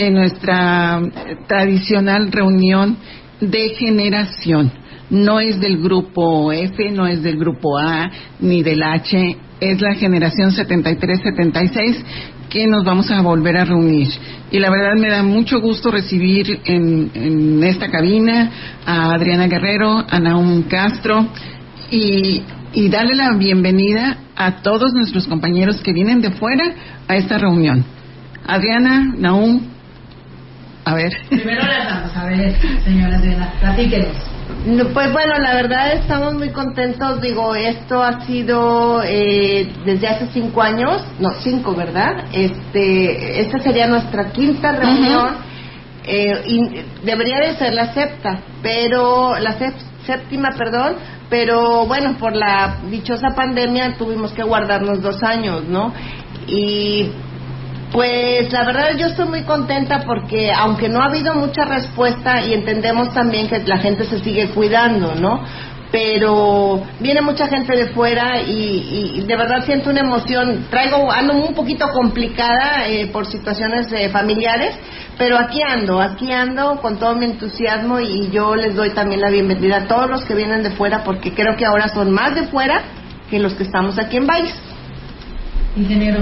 en nuestra tradicional reunión de generación. No es del grupo F, no es del grupo A, ni del H, es la generación 73-76 que nos vamos a volver a reunir. Y la verdad me da mucho gusto recibir en, en esta cabina a Adriana Guerrero, a Naum Castro y, y darle la bienvenida a todos nuestros compañeros que vienen de fuera a esta reunión. Adriana, Naum, a ver. Primero las damos, a ver, señora Adriana, platíquenos. No, Pues bueno, la verdad estamos muy contentos. Digo, esto ha sido eh, desde hace cinco años, no cinco, ¿verdad? Este, esta sería nuestra quinta reunión eh, y debería de ser la septa, pero la sep- séptima, perdón. Pero bueno, por la dichosa pandemia tuvimos que guardarnos dos años, ¿no? Y pues la verdad yo estoy muy contenta porque aunque no ha habido mucha respuesta y entendemos también que la gente se sigue cuidando, ¿no? Pero viene mucha gente de fuera y, y de verdad siento una emoción. Traigo, ando un poquito complicada eh, por situaciones eh, familiares, pero aquí ando, aquí ando con todo mi entusiasmo y yo les doy también la bienvenida a todos los que vienen de fuera porque creo que ahora son más de fuera que los que estamos aquí en Valles. Ingeniero.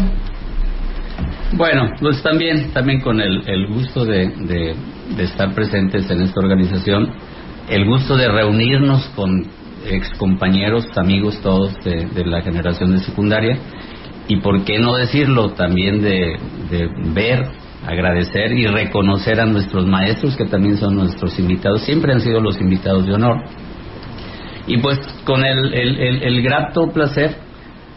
Bueno, pues también, también con el, el gusto de, estar presentes en esta organización, el gusto de reunirnos con excompañeros, amigos todos de, de la generación de secundaria, y por qué no decirlo, también de, ver, agradecer y reconocer a nuestros maestros que también son nuestros invitados, siempre han sido los invitados de honor. Y pues con el, el- el grato placer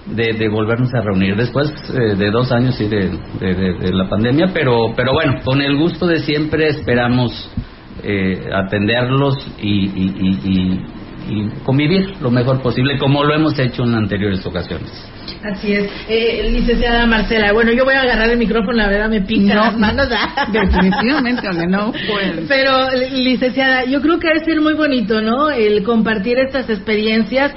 de, de volvernos a reunir después eh, de dos años y de, de- de- de la pandemia, pero, pero bueno, con el gusto de siempre esperamos eh, atenderlos y, y- y- y- y convivir lo mejor posible, como lo hemos hecho en anteriores ocasiones. Así es. Eh, licenciada Marcela, bueno, yo voy a agarrar el micrófono, la verdad me pica No, las manos. ah. definitivamente, Olga, no puedes. Pero, li- licenciada, yo creo que ha de ser muy bonito, ¿no? El compartir estas experiencias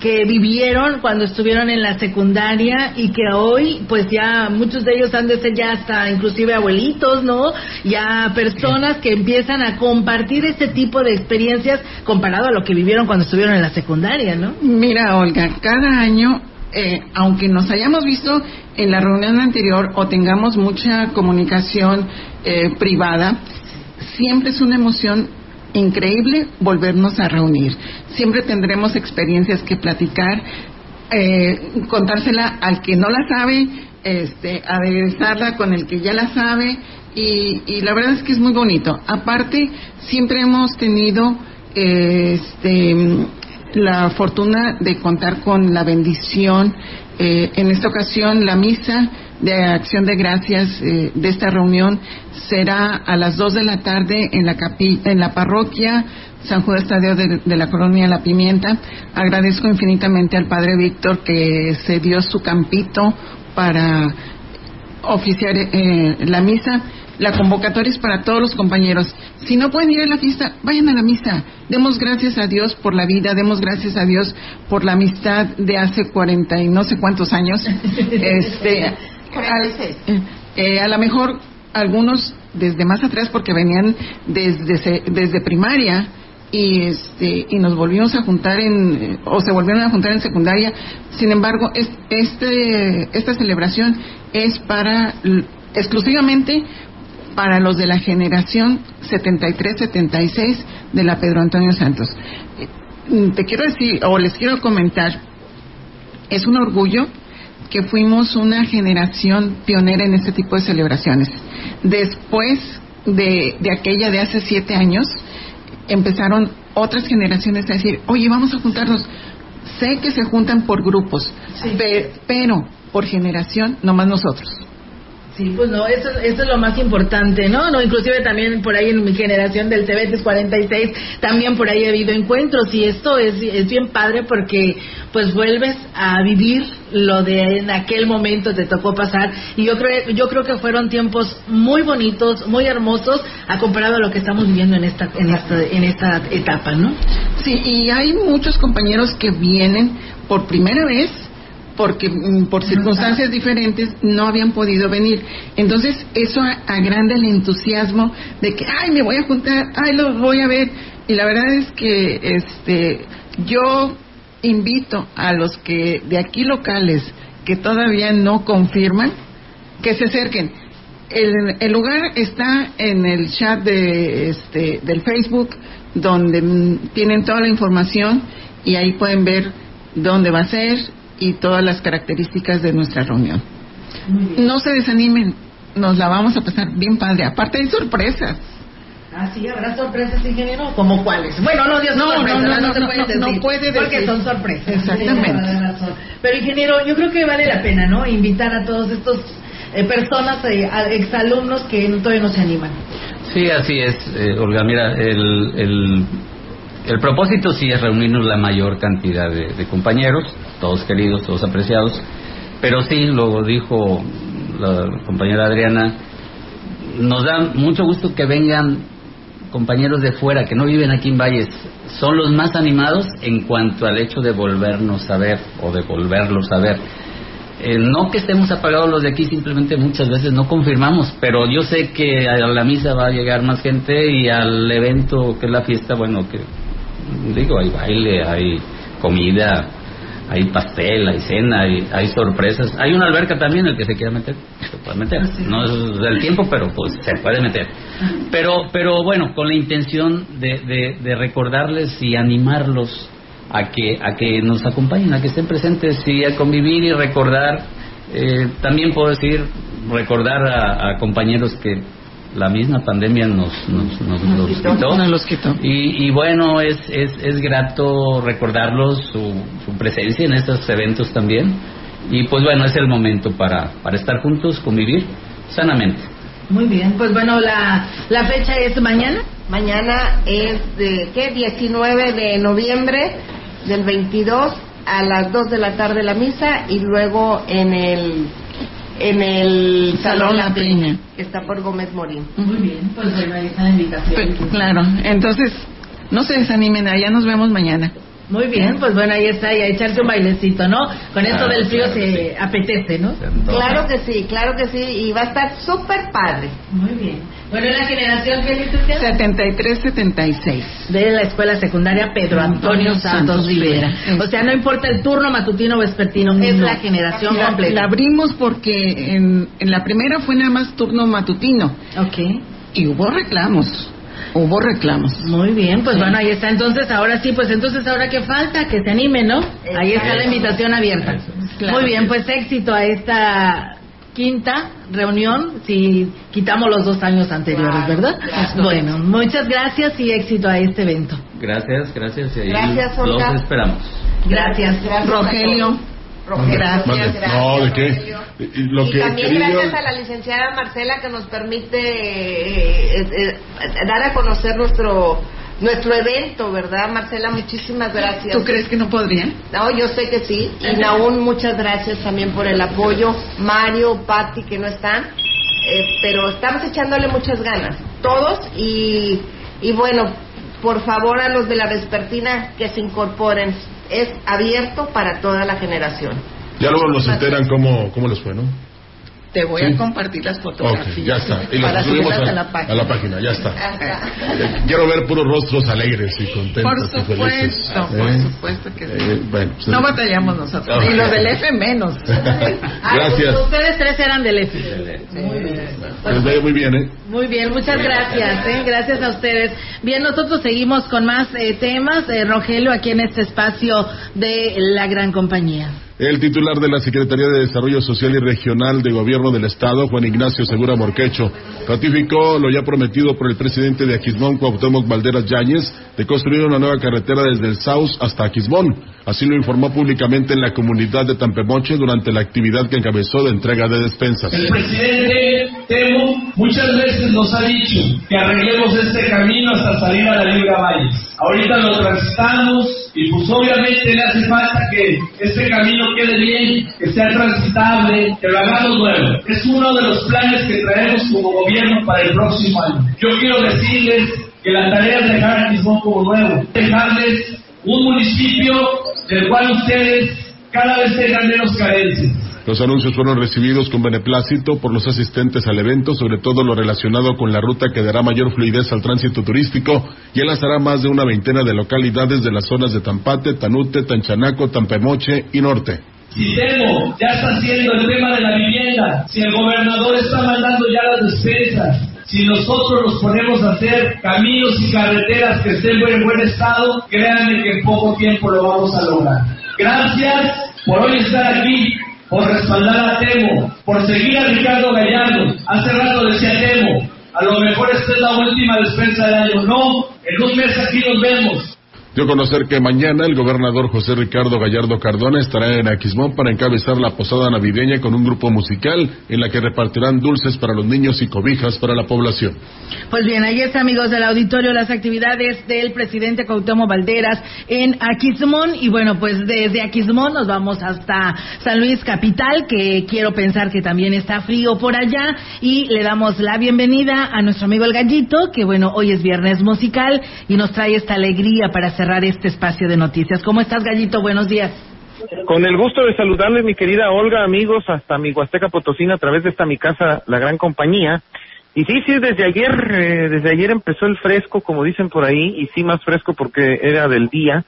que vivieron cuando estuvieron en la secundaria y que hoy, pues ya muchos de ellos han de ser ya hasta inclusive abuelitos, ¿no? Ya personas que empiezan a compartir este tipo de experiencias comparado a lo que vivieron cuando estuvieron en la secundaria, ¿no? Mira, Olga, cada año, eh, aunque nos hayamos visto en la reunión anterior o tengamos mucha comunicación eh, privada, siempre es una emoción increíble volvernos a reunir. Siempre tendremos experiencias que platicar, eh, contársela al que no la sabe, este, aderezarla con el que ya la sabe y, y la verdad es que es muy bonito. Aparte, siempre hemos tenido este, la fortuna de contar con la bendición. eh, en esta ocasión, la misa de acción de gracias eh, de esta reunión será a las 2 de la tarde en la, capi- en la parroquia San Judas Tadeo de, de la colonia La Pimienta. Agradezco infinitamente al Padre Víctor que se dio su campito para oficiar eh, la misa. La convocatoria es para todos los compañeros. Si no pueden ir a la fiesta, vayan a la misa. Demos gracias a Dios por la vida, demos gracias a Dios por la amistad de hace cuarenta y no sé cuántos años. este, eh, a lo mejor algunos desde más atrás porque venían desde, desde primaria y este y nos volvimos a juntar en o se volvieron a juntar en secundaria. Sin embargo es, este esta celebración es para exclusivamente para los de la generación 73-76 de la Pedro Antonio Santos. Eh, te quiero decir o les quiero comentar es un orgullo que fuimos una generación pionera en este tipo de celebraciones después de, de aquella de hace siete años empezaron otras generaciones a decir, oye, vamos a juntarnos. Sé que se juntan por grupos, pero por generación, nomás nosotros. Sí, pues no, eso, eso es lo más importante, ¿no? No, inclusive también por ahí en mi generación del Cebetes 46, también por ahí ha habido encuentros y esto es, es bien padre porque pues vuelves a vivir lo de en aquel momento te tocó pasar y yo creo yo creo que fueron tiempos muy bonitos, muy hermosos a comparado a lo que estamos viviendo en esta en esta en esta etapa, ¿no? Sí, y hay muchos compañeros que vienen por primera vez porque mm, por circunstancias diferentes no habían podido venir. Entonces eso agranda el entusiasmo de que, ay, me voy a juntar, ay, lo voy a ver. Y la verdad es que este, yo invito a los que de aquí locales que todavía no confirman, que se acerquen. El, el lugar está en el chat de, este, del Facebook, donde mm, tienen toda la información y ahí pueden ver dónde va a ser, y todas las características de nuestra reunión. No se desanimen, nos la vamos a pasar bien padre. Aparte hay sorpresas. Ah, sí, habrá sorpresas, ingeniero. ¿Como cuáles? Bueno, no, Dios, no, no, no, no, no, no, puede decir. Porque son sorpresas. Exactamente. Pero, ingeniero, yo creo que vale la pena, ¿no? Invitar a todos estos eh, personas, eh, exalumnos que todavía no se animan. Sí, así es, eh, Olga. Mira, el, el, el propósito sí es reunirnos la mayor cantidad de compañeros todos queridos, todos apreciados, pero sí, lo dijo la compañera Adriana, nos da mucho gusto que vengan compañeros de fuera que no viven aquí en Valles, son los más animados en cuanto al hecho de volvernos a ver o de volverlos a ver. Eh, no que estemos apagados los de aquí, simplemente muchas veces no confirmamos, pero yo sé que a la misa va a llegar más gente y al evento que es la fiesta, bueno, que digo, hay baile, hay comida, hay pastel, hay cena, hay, hay sorpresas. Hay una alberca también, el que se quiera meter, se puede meter. No es del tiempo, pero pues se puede meter. Pero, pero bueno, con la intención de, de, recordarles y animarlos a que, a que nos acompañen, a que estén presentes y a convivir y recordar. Eh, también puedo decir, recordar a compañeros que la misma pandemia nos, nos, nos, los quitó. Y, y, bueno, es, es, es grato recordarlos, su, su presencia en estos eventos también. Y pues bueno, es el momento para, para estar juntos, convivir sanamente. Muy bien, pues bueno, la, la fecha es mañana. Mañana es de, ¿qué? 19 de noviembre del 22 a las 2 de la tarde la misa y luego en el en el Salón La Peña, que está por Gómez Morín. Muy bien, pues bueno, ahí está la invitación. claro, entonces no se desanimen, allá nos vemos mañana. Muy bien, pues bueno, ahí está, y a echarse un bailecito, ¿no? Con esto del frío se apetece, ¿no? Claro que sí, claro que sí, y va a estar súper padre. Muy bien. Bueno, ¿en la generación qué licenciada? 73-76. De la escuela secundaria Pedro Antonio Santos, Rivera. O sea, no importa el turno matutino o vespertino, es la generación completa. La abrimos porque en, en la primera fue nada más turno matutino. Ok. Y hubo reclamos hubo reclamos. Muy bien, pues bueno, ahí está. Entonces, ahora sí, pues entonces, ahora qué falta, que se animen, ¿no? Ahí está la invitación abierta. Muy bien, pues éxito a esta quinta reunión si quitamos los dos años anteriores, ¿verdad? Bueno, muchas gracias y éxito a este evento. Gracias, gracias. Y gracias, Los esperamos. Gracias, gracias Rogelio. Gracias. No, ¿de qué? y también gracias a la licenciada Marcela que nos permite eh, eh, eh, dar a conocer nuestro nuestro evento, ¿verdad, Marcela? Muchísimas gracias. ¿Tú crees que no podrían? No, yo sé que sí. Y aún muchas gracias también por el apoyo. Mario, Patti, que no están. pero estamos echándole muchas ganas, todos. Y, y bueno, por favor a los de la vespertina que se incorporen es abierto para toda la generación. Ya luego nos enteran cómo, cómo les fue, ¿no? Te voy a compartir las fotografías. Ok, ya está. Y para las subimos subirlas a, a la página. a la página, ya está. Eh, Quiero ver puros rostros alegres y contentos Por y felices. supuesto, por ¿Eh? supuesto que sí. Eh, bueno, pues, No batallamos nosotros. Y los del F menos. Gracias. Ustedes tres eran del EFI. Les veo muy bien, ¿eh? Muy bien, muchas gracias, ¿eh? gracias a ustedes. Bien, nosotros seguimos con más eh, temas, eh, Rogelio, aquí en este espacio de la gran compañía. El titular de la Secretaría de Desarrollo Social y Regional de Gobierno del Estado, Juan Ignacio Segura Morquecho, ratificó lo ya prometido por el presidente de Aquismón, Cuauhtémoc Valderas Yáñez, de construir una nueva carretera desde el Saus hasta Aquismón. Así lo informó públicamente en la comunidad de Tampemoche durante la actividad que encabezó de entrega de despensas. El presidente Temo muchas veces nos ha dicho que arreglemos este camino hasta salir a la Libra Valles. Ahorita lo transitamos y pues obviamente le hace falta que este camino quede bien, que sea transitable, que lo hagamos nuevo. Es uno de los planes que traemos como gobierno para el próximo año. Yo quiero decirles que la tarea es dejar a Quismón como nuevo, dejarles un municipio del cual ustedes cada vez tengan menos carencias. Los anuncios fueron recibidos con beneplácito por los asistentes al evento, sobre todo lo relacionado con la ruta que dará mayor fluidez al tránsito turístico y enlazará más de una veintena de localidades de las zonas de Tampate, Tanute, Tanchanaco, Tampemoche y Norte. Si Temo ya está haciendo el tema de la vivienda, si el gobernador está mandando ya las despensas, si nosotros nos ponemos a hacer caminos y carreteras que estén en buen estado, créanme que en poco tiempo lo vamos a lograr. Gracias por hoy estar aquí, por respaldar a Temo, por seguir a Ricardo Gallardo. Hace rato decía Temo, a lo mejor esta es la última despensa del año. No, en un mes aquí nos vemos. Dio a conocer que mañana el gobernador José Ricardo Gallardo Cardona estará en Aquismón para encabezar la posada navideña con un grupo musical en la que repartirán dulces para los niños y cobijas para la población. Pues bien, ahí está, amigos del auditorio, las actividades del presidente Cuauhtémoc Valderas en Aquismón. Y bueno, pues desde Aquismón nos vamos hasta San Luis Capital, que quiero pensar que también está frío por allá. Y le damos la bienvenida a nuestro amigo el Gallito, que bueno, hoy es viernes musical y nos trae esta alegría para cerrar este espacio de noticias. ¿Cómo estás, Gallito? Buenos días. Con el gusto de saludarles, mi querida Olga, amigos, hasta mi Huasteca Potosina, a través de esta mi casa, la gran compañía. Y sí, sí, desde ayer, eh, desde ayer empezó el fresco, como dicen por ahí, y sí más fresco porque era del día.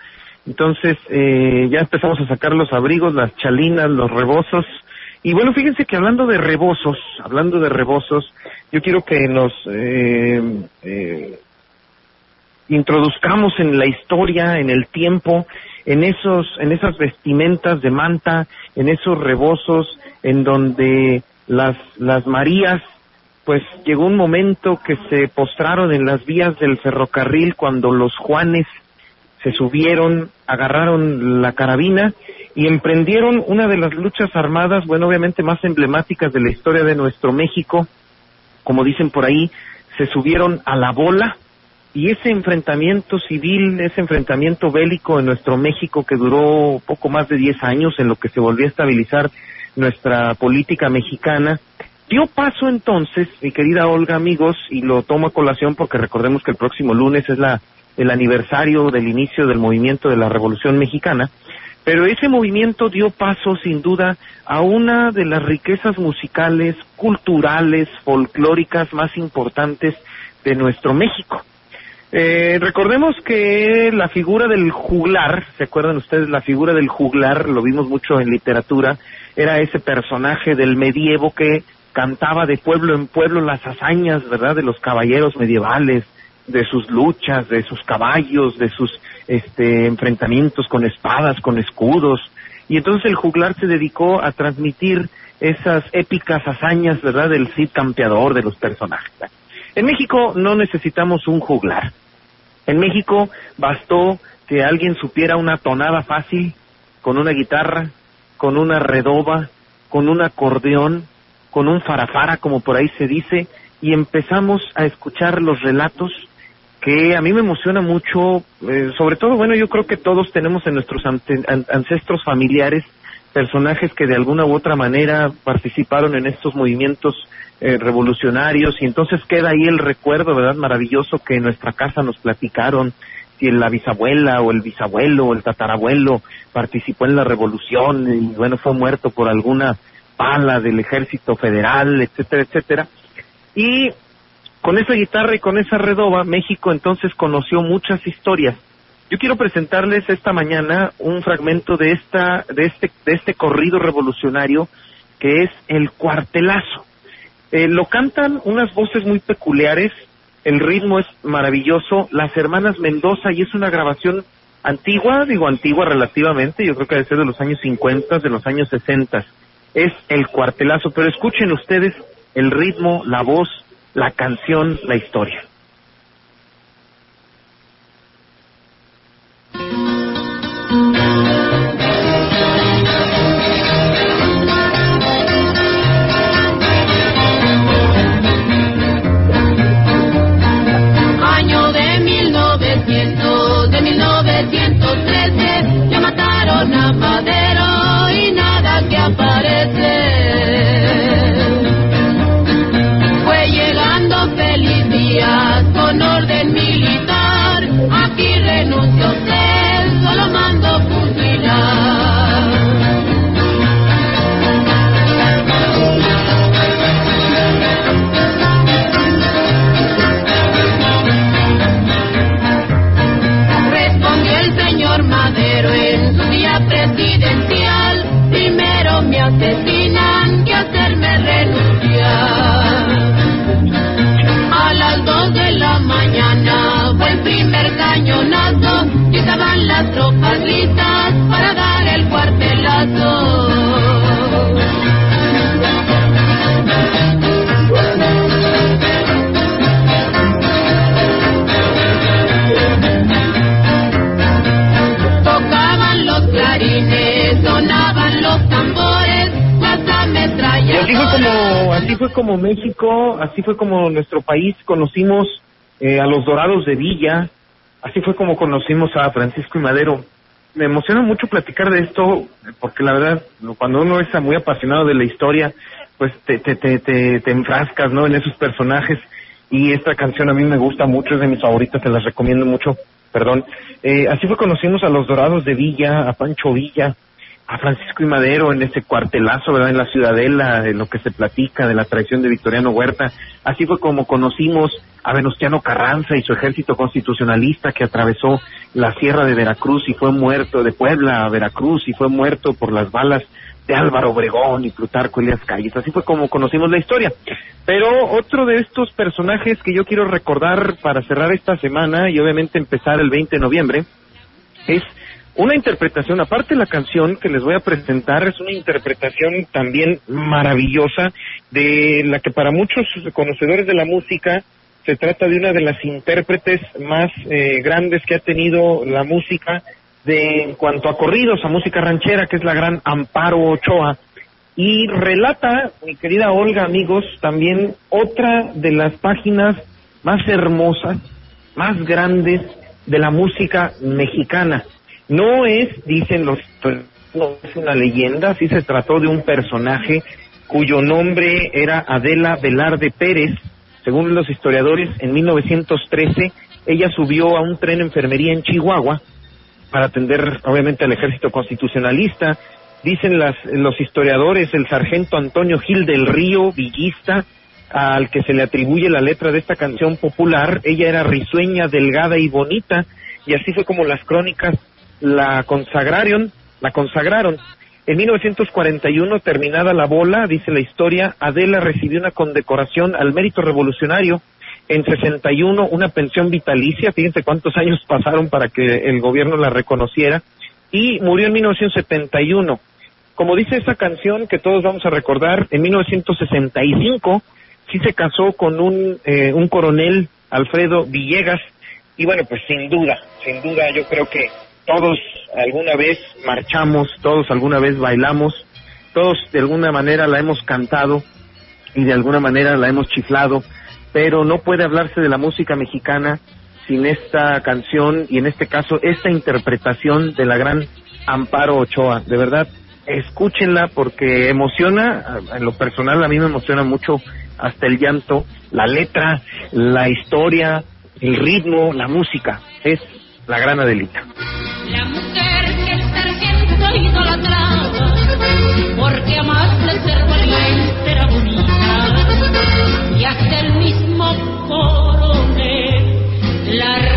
Entonces, eh, ya empezamos a sacar los abrigos, las chalinas, los rebozos. Y bueno, fíjense que hablando de rebozos, hablando de rebozos, yo quiero que nos eh, eh, introduzcamos en la historia, en el tiempo, en esos, en esas vestimentas de manta, en esos rebozos, en donde las, las Marías, pues llegó un momento que se postraron en las vías del ferrocarril cuando los Juanes se subieron, agarraron la carabina y emprendieron una de las luchas armadas, bueno, obviamente más emblemáticas de la historia de nuestro México, como dicen por ahí, se subieron a la bola, y ese enfrentamiento civil, ese enfrentamiento bélico en nuestro México que duró poco más de 10 años en lo que se volvió a estabilizar nuestra política mexicana, dio paso entonces, mi querida Olga, amigos, y lo tomo a colación porque recordemos que el próximo lunes es la, el aniversario del inicio del movimiento de la Revolución Mexicana, pero ese movimiento dio paso sin duda a una de las riquezas musicales, culturales, folclóricas más importantes de nuestro México. Eh, recordemos que la figura del juglar, ¿se acuerdan ustedes? La figura del juglar, lo vimos mucho en literatura, era ese personaje del medievo que cantaba de pueblo en pueblo las hazañas, ¿verdad? De los caballeros medievales, de sus luchas, de sus caballos, de sus este, enfrentamientos con espadas, con escudos. Y entonces el juglar se dedicó a transmitir esas épicas hazañas, ¿verdad? Del Cid campeador, de los personajes. En México no necesitamos un juglar. En México bastó que alguien supiera una tonada fácil con una guitarra, con una redoba, con un acordeón, con un farafara, como por ahí se dice, y empezamos a escuchar los relatos que a mí me emociona mucho, eh, sobre todo, bueno, yo creo que todos tenemos en nuestros ante- an- ancestros familiares personajes que de alguna u otra manera participaron en estos movimientos eh, revolucionarios y entonces queda ahí el recuerdo, ¿verdad? Maravilloso que en nuestra casa nos platicaron si la bisabuela o el bisabuelo o el tatarabuelo participó en la revolución y bueno, fue muerto por alguna Chapala, del Ejército Federal, etcétera, etcétera. Y con esa guitarra y con esa redoba, México entonces conoció muchas historias. Yo quiero presentarles esta mañana un fragmento de esta, de este, de este corrido revolucionario que es el cuartelazo. Eh, lo cantan unas voces muy peculiares, el ritmo es maravilloso, las hermanas Mendoza y es una grabación antigua, digo antigua relativamente, yo creo que debe ser de los años 50, de los años 60. Es el cuartelazo, pero escuchen ustedes el ritmo, la voz, la canción, la historia. Así fue como México, así fue como nuestro país conocimos eh, a los Dorados de Villa, así fue como conocimos a Francisco y Madero. Me emociona mucho platicar de esto, porque la verdad, cuando uno es muy apasionado de la historia, pues te, te, te, te, te enfrascas, ¿no? En esos personajes. Y esta canción a mí me gusta mucho, es de mis favoritas, te las recomiendo mucho, perdón. Eh, así fue conocimos a los Dorados de Villa, a Pancho Villa, a Francisco y Madero en ese cuartelazo, ¿verdad? En la Ciudadela, de lo que se platica de la traición de Victoriano Huerta. Así fue como conocimos a Venustiano Carranza y su ejército constitucionalista que atravesó la sierra de Veracruz y fue muerto de Puebla a Veracruz y fue muerto por las balas de Álvaro Obregón y Plutarco Elías Calles. Así fue como conocimos la historia. Pero otro de estos personajes que yo quiero recordar para cerrar esta semana y obviamente empezar el 20 de noviembre es una interpretación, aparte la canción que les voy a presentar, es una interpretación también maravillosa de la que para muchos conocedores de la música se trata de una de las intérpretes más eh, grandes que ha tenido la música de en cuanto a corridos, a música ranchera, que es la gran Amparo Ochoa. Y relata, mi querida Olga, amigos, también otra de las páginas más hermosas, más grandes de la música mexicana. No es, dicen los, no es una leyenda, sí se trató de un personaje cuyo nombre era Adela Velarde Pérez. Según los historiadores, en 1913 ella subió a un tren enfermería en Chihuahua para atender, obviamente, al ejército constitucionalista. Dicen las, los historiadores, el sargento Antonio Gil del Río, villista, al que se le atribuye la letra de esta canción popular, ella era risueña, delgada y bonita, y así fue como las crónicas la consagraron, la consagraron. En 1941, terminada la bola, dice la historia, Adela recibió una condecoración al mérito revolucionario. En 61, una pensión vitalicia, fíjense cuántos años pasaron para que el gobierno la reconociera, y murió en 1971. Como dice esa canción que todos vamos a recordar, en 1965 sí se casó con un, eh, un coronel, Alfredo Villegas, y bueno, pues sin duda, sin duda yo creo que todos alguna vez marchamos, todos alguna vez bailamos, todos de alguna manera la hemos cantado y de alguna manera la hemos chiflado, pero no puede hablarse de la música mexicana sin esta canción y en este caso esta interpretación de la gran Amparo Ochoa. De verdad, escúchenla porque emociona, en lo personal a mí me emociona mucho hasta el llanto, la letra, la historia, el ritmo, la música. Es la gran Adelita. La mujer que el sargento idolatraba porque más de ser valiente era bonita y hasta el mismo coronel la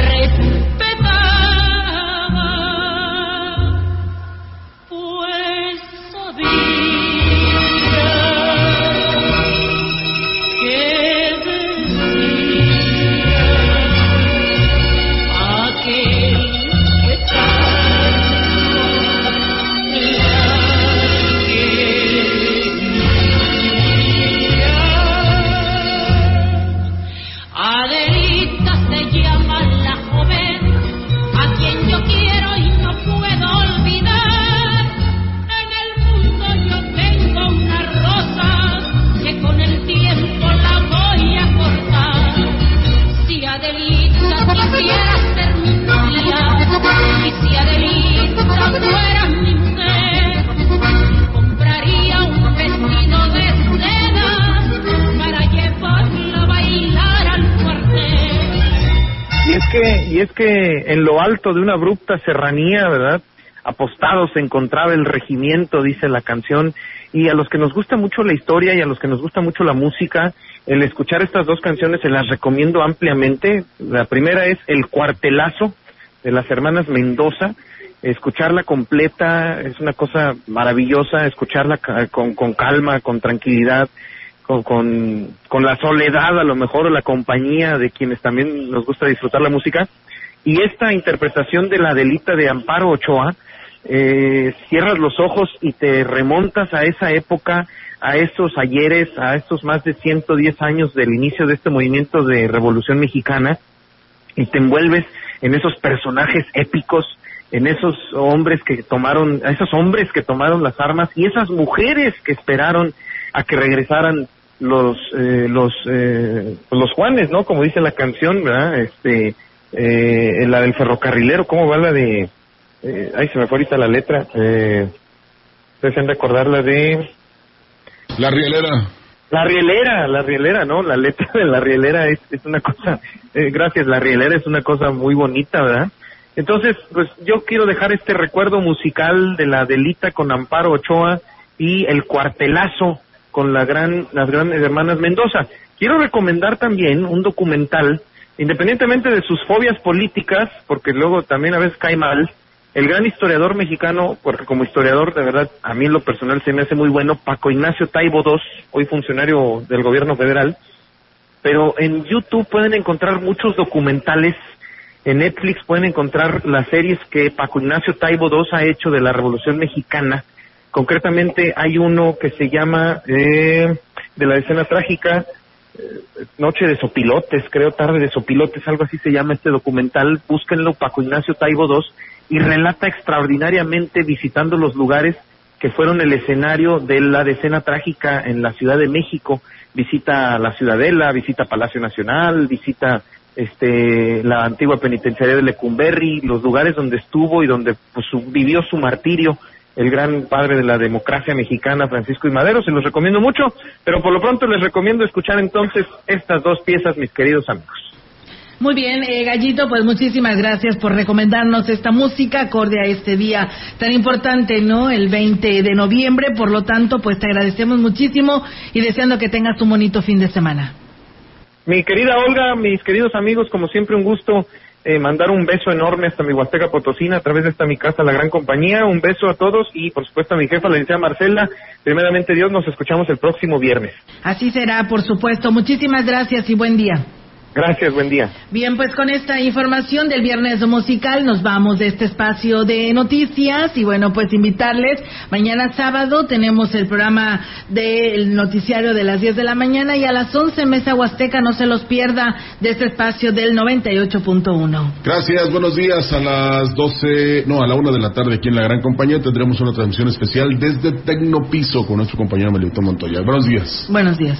que, y es que en lo alto de una abrupta serranía, ¿verdad? Apostado se encontraba el regimiento, dice la canción, y a los que nos gusta mucho la historia y a los que nos gusta mucho la música, el escuchar estas dos canciones se las recomiendo ampliamente. La primera es El Cuartelazo de las hermanas Mendoza. Escucharla completa es una cosa maravillosa, escucharla con, con calma, con tranquilidad, con, con, la soledad a lo mejor o la compañía de quienes también nos gusta disfrutar la música. Y esta interpretación de la delita de Amparo Ochoa, eh, cierras los ojos y te remontas a esa época, a esos ayeres, a estos más de 110 años del inicio de este movimiento de revolución mexicana y te envuelves en esos personajes épicos, en esos hombres que tomaron, a esos hombres que tomaron las armas y esas mujeres que esperaron a que regresaran los eh, los eh, pues los Juanes, ¿no? Como dice la canción, ¿verdad? Este eh, la del ferrocarrilero, ¿cómo va la de? Eh, ay, se me fue ahorita la letra. Eh, Dejen recordar la de La rielera. la rielera, la rielera, ¿no? La letra de la rielera es, es una cosa, eh, gracias, la rielera es una cosa muy bonita, ¿verdad? Entonces, pues yo quiero dejar este recuerdo musical de la Delita con Amparo Ochoa y el cuartelazo con la gran, las grandes hermanas Mendoza. Quiero recomendar también un documental, independientemente de sus fobias políticas, porque luego también a veces cae mal, el gran historiador mexicano, porque como historiador de verdad a mí lo personal se me hace muy bueno, Paco Ignacio Taibo II, hoy funcionario del gobierno federal, pero en YouTube pueden encontrar muchos documentales, en Netflix pueden encontrar las series que Paco Ignacio Taibo II ha hecho de la Revolución Mexicana, concretamente hay uno que se llama eh, de la escena trágica, eh, Noche de Sopilotes, creo, Tarde de Sopilotes, algo así se llama este documental, búsquenlo, Paco Ignacio Taibo II, y relata extraordinariamente visitando los lugares que fueron el escenario de la decena trágica en la Ciudad de México. Visita la Ciudadela, visita Palacio Nacional, visita este la antigua penitenciaría de Lecumberri, los lugares donde estuvo y donde pues, vivió su martirio el gran padre de la democracia mexicana, Francisco y Madero, se los recomiendo mucho, pero por lo pronto les recomiendo escuchar entonces estas dos piezas, mis queridos amigos. Muy bien, eh, Gallito, pues muchísimas gracias por recomendarnos esta música acorde a este día tan importante, ¿no? El 20 de noviembre, por lo tanto, pues te agradecemos muchísimo y deseando que tengas un bonito fin de semana. Mi querida Olga, mis queridos amigos, como siempre un gusto eh, mandar un beso enorme hasta mi Huasteca Potosina a través de esta mi casa, la gran compañía. Un beso a todos y por supuesto a mi jefa, la licenciada Marcela. Primeramente Dios, nos escuchamos el próximo viernes. Así será, por supuesto. Muchísimas gracias y buen día. Gracias, buen día. Bien, pues con esta información del viernes musical nos vamos de este espacio de noticias y bueno, pues invitarles, mañana sábado tenemos el programa del noticiario de las 10 de la mañana y a las 11 Mesa Huasteca, no se los pierda de este espacio del 98.1. Gracias, buenos días. A las 12, no, a la 1 de la tarde aquí en la Gran Compañía tendremos una transmisión especial desde Tecnopiso con nuestro compañero Melito Montoya. Buenos días. Buenos días.